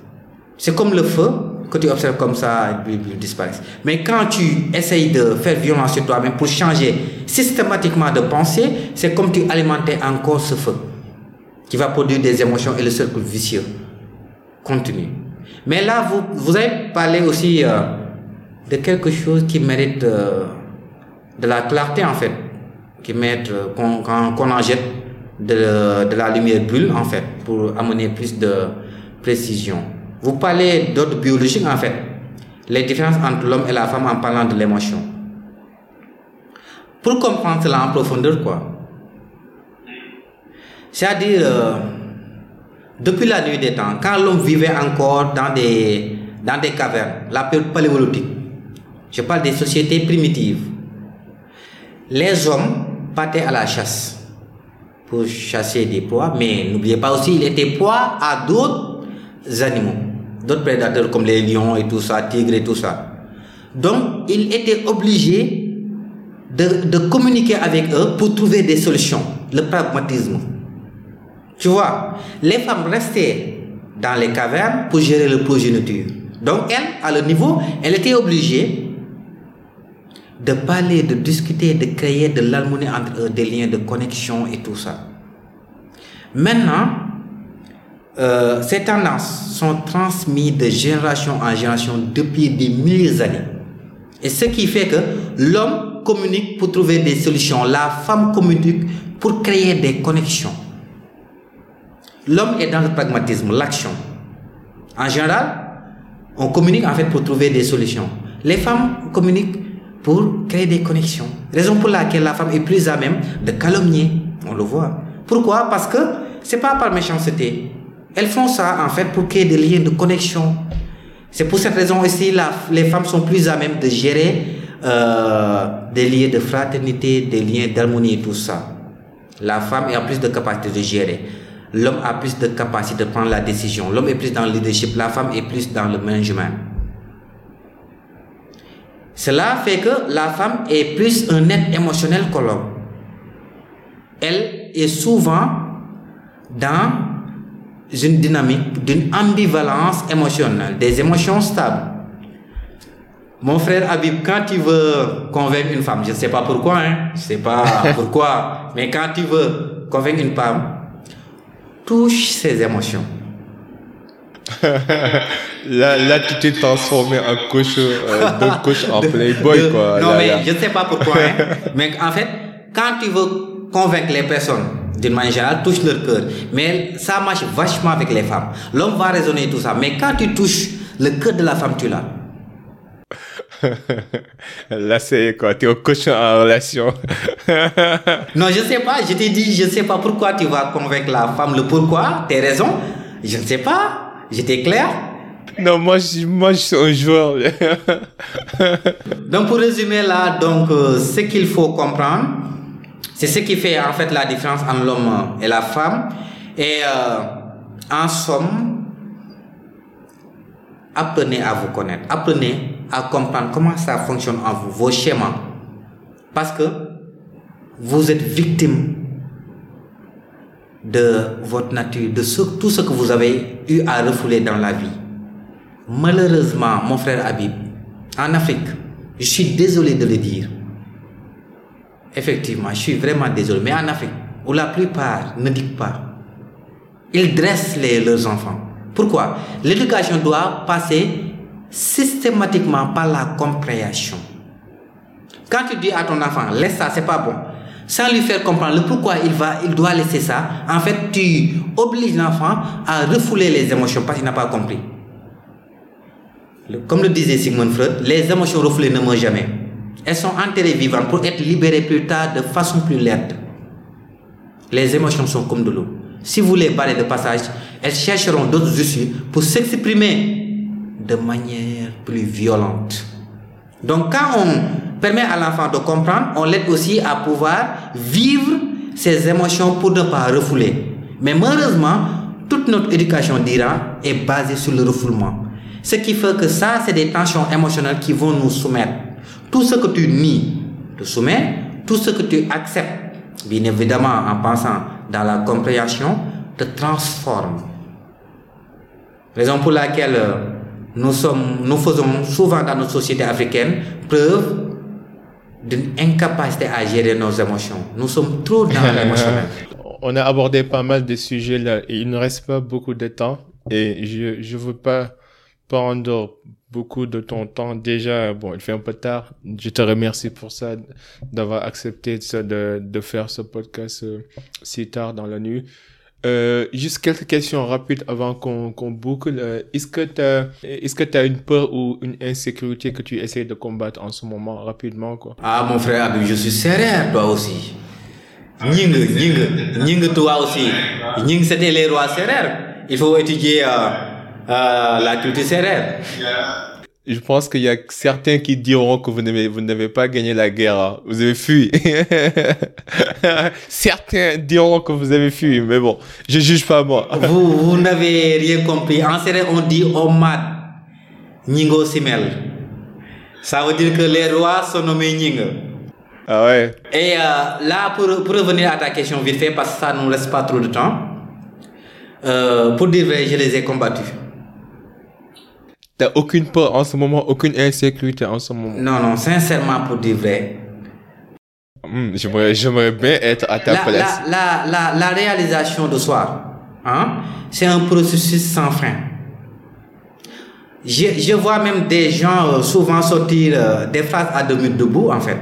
C'est comme le feu que tu observes comme ça, elles disparaissent. Mais quand tu essayes de faire violence sur toi-même pour changer systématiquement de pensée, c'est comme tu alimentais encore ce feu qui va produire des émotions et le cercle vicieux continue. Mais là, vous, vous avez parlé aussi euh, de quelque chose qui mérite euh, de la clarté en fait qui mettent, qu'on qu en jette de, de la lumière brûle, en fait, pour amener plus de précision. Vous parlez d'ordre biologique, en fait, les différences entre l'homme et la femme en parlant de l'émotion. Pour comprendre cela en profondeur, quoi. C'est-à-dire, euh, depuis la nuit des temps, quand l'homme vivait encore dans des, dans des cavernes, la période paléolithique, je parle des sociétés primitives, les hommes partaient à la chasse pour chasser des proies, mais n'oubliez pas aussi, il était proie à d'autres animaux, d'autres prédateurs comme les lions et tout ça, tigres et tout ça. Donc, il était obligé de, de communiquer avec eux pour trouver des solutions, le pragmatisme. Tu vois, les femmes restaient dans les cavernes pour gérer le progéniture. Donc, elle, à le niveau, elle était obligée de parler, de discuter, de créer de l'harmonie entre eux, des liens de connexion et tout ça. Maintenant, euh, ces tendances sont transmises de génération en génération depuis des milliers d'années. Et ce qui fait que l'homme communique pour trouver des solutions, la femme communique pour créer des connexions. L'homme est dans le pragmatisme, l'action. En général, on communique en fait pour trouver des solutions. Les femmes communiquent pour créer des connexions. Raison pour laquelle la femme est plus à même de calomnier. On le voit. Pourquoi? Parce que c'est pas par méchanceté. Elles font ça en fait pour créer des liens de connexion. C'est pour cette raison aussi les femmes sont plus à même de gérer euh, des liens de fraternité, des liens d'harmonie et tout ça. La femme a plus de capacité de gérer. L'homme a plus de capacité de prendre la décision. L'homme est plus dans le leadership. La femme est plus dans le management. Cela fait que la femme est plus un être émotionnel que l'homme. Elle est souvent dans une dynamique d'une ambivalence émotionnelle, des émotions stables. Mon frère Habib, quand tu veux convaincre une femme, je ne sais pas pourquoi, hein, je ne sais pas pourquoi, mais quand tu veux convaincre une femme, touche ses émotions. là, là, tu t'es transformé en coach, euh, de coach en playboy, quoi. Non, Là, mais là. je ne sais pas pourquoi. hein. mais en fait, quand tu veux convaincre les personnes, d'une manière générale, touche leur cœur. Mais ça marche vachement avec les femmes. L'homme va raisonner tout ça. Mais quand tu touches le cœur de la femme, tu l'as. Là, c'est quoi? T'es au coach en relation. Non, je ne sais pas. Je t'ai dit, je ne sais pas pourquoi tu vas convaincre la femme. Le pourquoi, tes raisons? Je ne sais pas. J'étais clair? non, moi, je, moi, je suis un joueur. Donc pour résumer là, donc euh, ce qu'il faut comprendre, c'est ce qui fait en fait la différence entre l'homme et la femme. Et euh, en somme, apprenez à vous connaître, apprenez à comprendre comment ça fonctionne en vous, vos schémas, parce que vous êtes victime de votre nature, de tout ce que vous avez eu à refouler dans la vie. Malheureusement, mon frère Habib, en Afrique, je suis désolé de le dire. Effectivement, je suis vraiment désolé. Mais en Afrique, où la plupart ne disent pas, ils dressent leurs enfants. Pourquoi? L'éducation doit passer systématiquement par la compréhension. Quand tu dis à ton enfant, laisse ça, c'est pas bon, sans lui faire comprendre le pourquoi il va, il doit laisser ça, en fait, tu obliges l'enfant à refouler les émotions parce qu'il n'a pas compris. Comme le disait Sigmund Freud, les émotions refoulées ne meurent jamais. Elles sont enterrées vivantes pour être libérées plus tard de façon plus lente. Les émotions sont comme de l'eau. Si vous les barrez de passage, elles chercheront d'autres issues pour s'exprimer de manière plus violente. Donc quand on permet à l'enfant de comprendre, on l'aide aussi à pouvoir vivre ses émotions pour ne pas refouler. Mais malheureusement, toute notre éducation d'Iran est basée sur le refoulement. Ce qui fait que ça, c'est des tensions émotionnelles qui vont nous soumettre. Tout ce que tu nies te soumet, tout ce que tu acceptes, bien évidemment en pensant dans la compréhension, te transforme. Raison pour laquelle euh, nous, sommes, nous faisons souvent dans notre société africaine preuve d'une incapacité à gérer nos émotions. Nous sommes trop dans l'émotionnel. On a abordé pas mal de sujets là et il ne reste pas beaucoup de temps et je je veux pas prendre beaucoup de ton temps. Déjà, bon, il fait un peu tard. Je te remercie pour ça, d'avoir accepté de, de faire ce podcast euh, si tard dans la nuit. Euh, juste quelques questions rapides avant qu'on qu'on boucle. Euh, est-ce que tu est-ce que tu as une peur ou une insécurité que tu essaies de combattre en ce moment rapidement quoi? Ah mon frère je suis sérieux toi aussi. Ning, Ning, Ning toi aussi. Ning c'était les rois serrères. Il faut étudier euh, euh, la culture serrère. Je pense qu'il y a certains qui diront que vous n'avez, vous n'avez pas gagné la guerre. hein. Vous avez fui. certains diront que vous avez fui, mais bon, je juge pas moi. Vous, vous n'avez rien compris. En serrère, on dit Omad, Ningo Simel. Ça veut dire que les rois sont nommés Ning. Ah ouais. Et euh, là, pour, pour revenir à ta question vite fait, parce que ça ne nous reste pas trop de temps, euh, pour dire vrai, je les ai combattus. T'as aucune peur en ce moment, aucune insécurité en ce moment. Non, non, sincèrement, pour dire vrai. Hmm, j'aimerais, j'aimerais bien être à ta La, place. la, la, la, la réalisation de soi, hein, c'est un processus sans fin. Je, je vois même des gens euh, souvent sortir euh, des phrases à demi debout, en fait.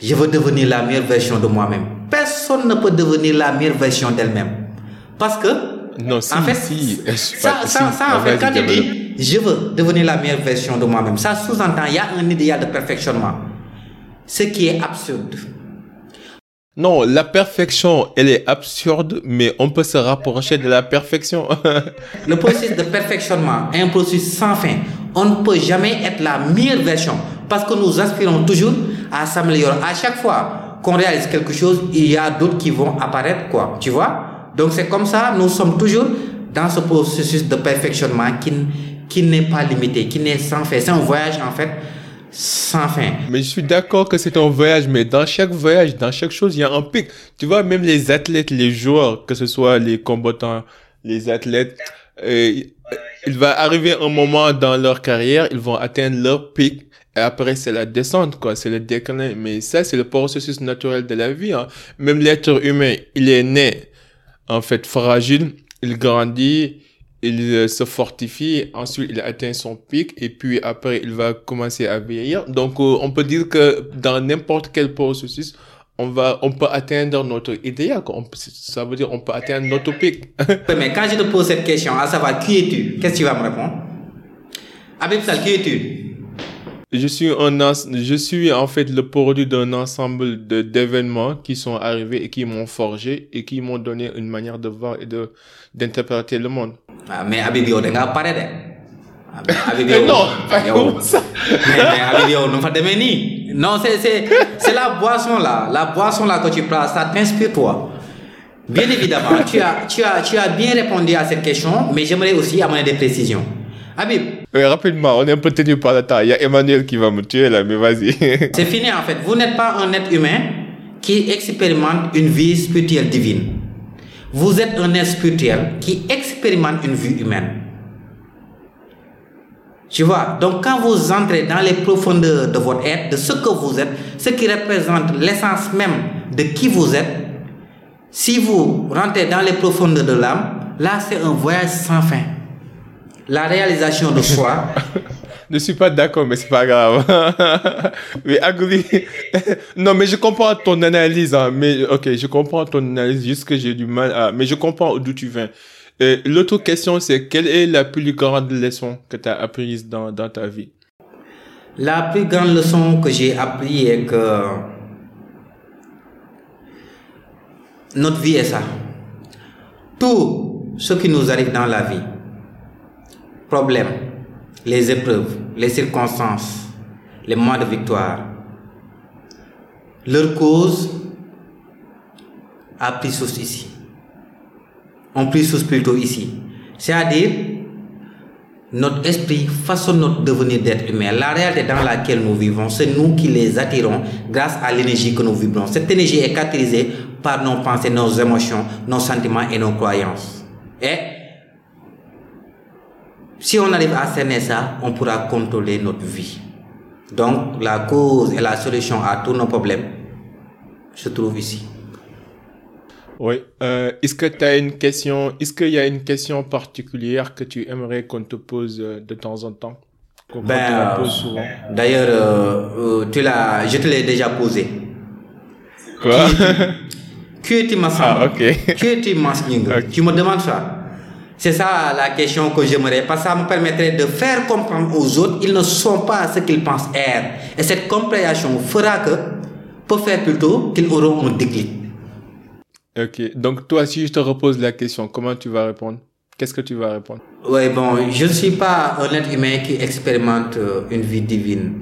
Je veux devenir la meilleure version de moi-même. Personne ne peut devenir la meilleure version d'elle-même. Parce que, Non, si, en fait, si. ça, ça, si. ça, en fait, quand tu dis je veux devenir la meilleure version de moi-même, ça sous-entend il y a un idéal de perfectionnement. Ce qui est absurde. Non, la perfection, elle est absurde, mais on peut se rapprocher de la perfection. Le processus de perfectionnement est un processus sans fin. On ne peut jamais être la meilleure version parce que nous aspirons toujours à s'améliorer. À chaque fois qu'on réalise quelque chose, il y a d'autres qui vont apparaître, quoi. Tu vois? Donc c'est comme ça, nous sommes toujours dans ce processus de perfectionnement qui, qui n'est pas limité, qui n'est sans fin. C'est un voyage, en fait, sans fin. Mais je suis d'accord que c'est un voyage, mais dans chaque voyage, dans chaque chose, il y a un pic. Tu vois, même les athlètes, les joueurs, que ce soit les combattants, les athlètes, euh, il va arriver un moment dans leur carrière, ils vont atteindre leur pic. Et après, c'est la descente, quoi. C'est le déclin. Mais ça, c'est le processus naturel de la vie, hein. Même l'être humain, il est né, en fait, fragile. Il grandit, il euh, se fortifie, ensuite il atteint son pic et puis après il va commencer à vieillir. Donc euh, on peut dire que dans n'importe quel processus, on va, on peut atteindre notre idéal. ça veut dire on peut atteindre notre pic. Mais quand je te pose cette question, à savoir qui es-tu, qu'est-ce que tu vas me répondre? Abib Sal, qui es-tu? Je suis un, je suis en fait le produit d'un ensemble de d'événements qui sont arrivés et qui m'ont forgé et qui m'ont donné une manière de voir et de d'interpréter le monde. ah, mais Habib yow da de Ah, Habib yow non, pas comme ça. mais mais Habib yow nu mu fa nii non c'est c'est c'est la boisson là la boisson là que tu prends ça t'inspire toi bien évidemment tu as tu as tu as bien répondu à cette question mais j'aimerais aussi amener des précisions Habib rapidement, on est un peu tenu par le temps. Il y a Emmanuel qui va me tuer là, mais vas-y. c'est fini en fait vous n'êtes pas un être humain qui expérimente une vie spirituelle divine vous êtes un être spirituel qui expérimente une vie humaine Tu vois, donc quand vous entrez dans les profondeurs de votre être, de ce que vous êtes, ce qui représente l'essence même de qui vous êtes, si vous rentrez dans les profondeurs de l'âme, là c'est un voyage sans fin. La réalisation de soi, Je suis pas d'accord, mais c'est pas grave. mais agree. non, mais je comprends ton analyse, hein, mais ok, je comprends ton analyse, juste que j'ai du mal à, mais je comprends d'où tu viens. Euh, L'autre question, c'est quelle est la plus grande leçon que tu as apprise dans, dans ta vie? la plus grande leçon que j'ai appris est que notre vie est ça. Tout ce qui nous arrive dans la vie, problèmes, les épreuves, les circonstances, les mois de victoire, leur cause a pris source ici. On pris source plutôt ici. C'est-à-dire, notre esprit façonne notre devenir d'être humain. La réalité dans laquelle nous vivons, c'est nous qui les attirons grâce à l'énergie que nous vibrons. Cette énergie est caractérisée par nos pensées, nos émotions, nos sentiments et nos croyances. Et si on arrive à cerner ça, on pourra contrôler notre vie. Donc, la cause et la solution à tous nos problèmes se trouvent ici. Oui. Euh, est-ce que tu as une question, est-ce qu'il y a une question particulière que tu aimerais qu'on te pose euh, de temps en temps? Ben, euh, pose souvent? D'ailleurs, euh, tu l'as, je te l'ai déjà posé. Quoi? Qui es-tu, ma Ah, ok. Qui Ok. Tu me demandes ça? C'est ça la question que j'aimerais, parce que ça me permettrait de faire comprendre aux autres ils ne sont pas ce qu'ils pensent être. Et cette compréhension fera que, peut faire plutôt qu'ils auront un déclic. Ok. Donc, toi, si je te repose la question, comment tu vas répondre? Qu'est-ce que tu vas répondre? Oui, bon, je ne suis pas un être humain qui expérimente euh, une vie divine.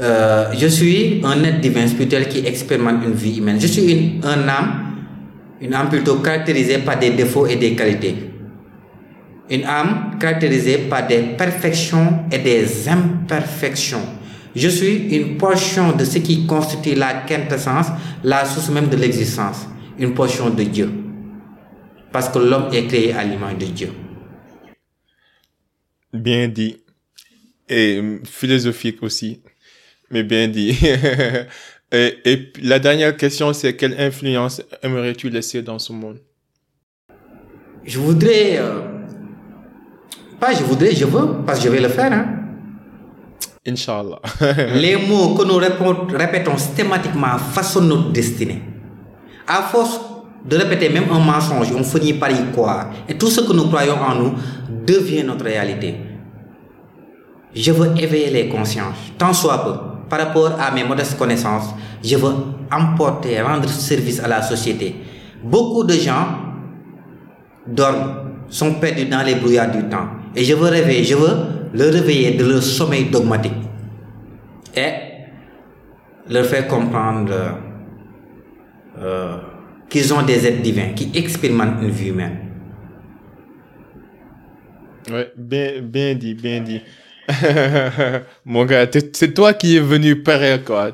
Euh, je suis un être divin spirituel qui expérimente une vie humaine. Je suis une, un âme, une âme plutôt caractérisée par des défauts et des qualités. Une âme caractérisée par des perfections et des imperfections. Je suis une portion de ce qui constitue la quintessence, la source même de l'existence. Une portion de Dieu. Parce que l'homme est créé à l'image de Dieu. Bien dit. Et euh, philosophique aussi. Mais bien dit. et, la dernière question, c'est quelle influence aimerais-tu laisser dans ce monde? Je voudrais. euh, pas je voudrais, je veux, parce que je vais le faire. hein. Inch'Allah. Les mots que nous répétons systématiquement façonnent notre destinée. À force de répéter même un mensonge, on finit par y croire. Et tout ce que nous croyons en nous devient notre réalité. Je veux éveiller les consciences, tant soit peu. Par rapport à mes modestes connaissances, je veux emporter, rendre service à la société. Beaucoup de gens dorment, sont perdus dans les brouillards du temps. Et je veux réveiller, je veux le réveiller de leur sommeil dogmatique. Et leur faire comprendre euh, qu'ils ont des êtres divins qui expérimentent une vie humaine. Ouais, bien, bien dit, bien dit. Mon gars, c'est toi qui es venu pareil, quoi.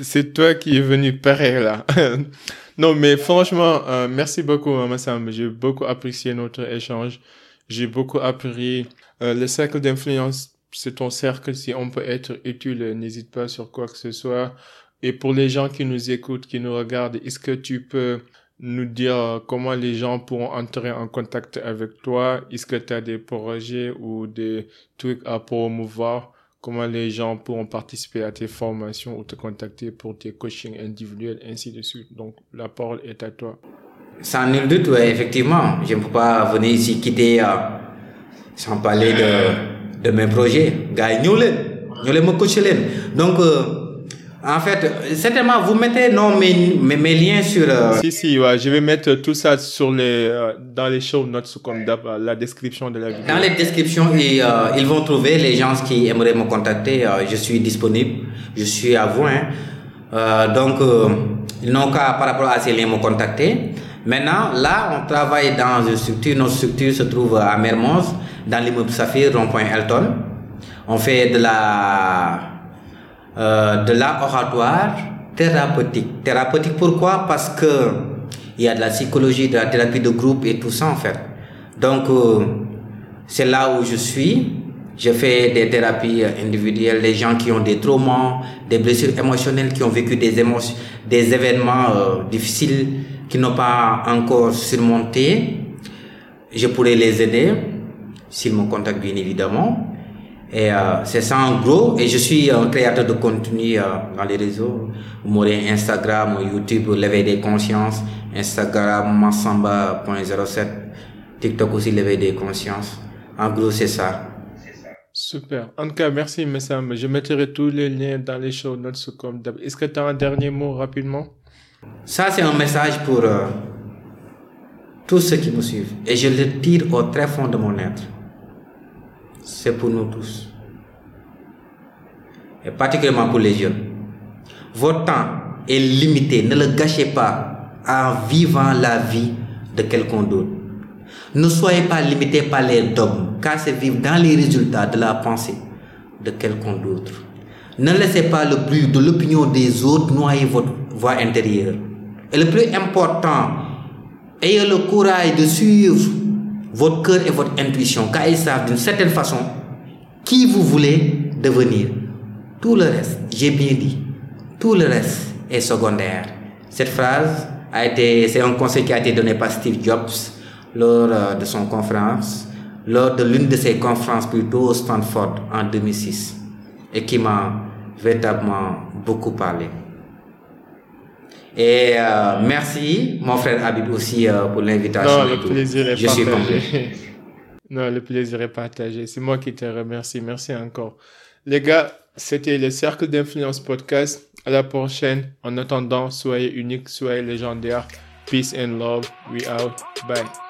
C'est toi qui es venu pareil, là. non, mais franchement, euh, merci beaucoup, hein, Massam. J'ai beaucoup apprécié notre échange. J'ai beaucoup appris. Euh, le cercle d'influence, c'est ton cercle. Si on peut être utile, n'hésite pas sur quoi que ce soit. Et pour les gens qui nous écoutent, qui nous regardent, est-ce que tu peux nous dire comment les gens pourront entrer en contact avec toi? Est-ce que tu as des projets ou des trucs à promouvoir? Comment les gens pourront participer à tes formations ou te contacter pour tes coachings individuels, ainsi de suite? Donc, la parole est à toi. Sans nul doute, ouais, effectivement, je ne peux pas venir ici quitter euh, sans parler de, de mes projets. Gars, nous me coacher. Donc, euh, en fait, certainement, vous mettez non, mes, mes, mes liens sur. euh, Si, si, ouais, je vais mettre tout ça sur les, dans les show notes comme la description de la vidéo. Dans les descriptions, ils, ils vont trouver les gens qui aimeraient me contacter. je suis disponible. Je suis à vous. hein. Donc, ils n'ont qu'à, par rapport à ces liens, me contacter. Maintenant, là, on travaille dans une structure. Notre structure se trouve à Mermoz, dans l'immeuble Saphir, rond-point Elton. On fait de la, euh, de l'art oratoire thérapeutique. Thérapeutique pourquoi? Parce que il y a de la psychologie, de la thérapie de groupe et tout ça en fait. Donc euh, c'est là où je suis. Je fais des thérapies individuelles, les gens qui ont des traumas, des blessures émotionnelles, qui ont vécu des émotions, des événements euh, difficiles, qui n'ont pas encore surmonté. Je pourrais les aider s'ils me contactent bien évidemment. Et euh, c'est ça en gros. Et je suis un créateur de contenu euh, dans les réseaux. Vous m'aurez Instagram, YouTube, l'éveil des consciences, Instagram, massamba.07, TikTok aussi, l'éveil des consciences. En gros, c'est ça. Super. En tout cas, merci, Messam. Je mettrai tous les liens dans les show notes comme d'hab. Est-ce que tu as un dernier mot rapidement? Ça, c'est un message pour euh, tous ceux qui me suivent. Et je le tire au très fond de mon être. C'est pour nous tous. Et particulièrement pour les jeunes. Votre temps est limité. Ne le gâchez pas en vivant la vie de quelqu'un d'autre. Ne soyez pas limité par les dogmes, car c'est vivre dans les résultats de la pensée de quelqu'un d'autre. Ne laissez pas le bruit de l'opinion des autres noyer votre voix intérieure. Et le plus important, ayez le courage de suivre votre cœur et votre intuition, car ils savent d'une certaine façon qui vous voulez devenir. Tout le reste, j'ai bien dit, tout le reste est secondaire. Cette phrase, a été, c'est un conseil qui a été donné par Steve Jobs lors euh, de son conférence, lors de l'une de ses conférences plutôt au Stanford en 2006 et qui m'a véritablement beaucoup parlé. Et euh, merci, mon frère Habib aussi, euh, pour l'invitation. Non, le plaisir est Je partagé. non, le plaisir est partagé. C'est moi qui te remercie. Merci encore. Les gars, c'était le Cercle d'Influence Podcast. À la prochaine. En attendant, soyez unique, soyez légendaire. Peace and love. We out. Bye.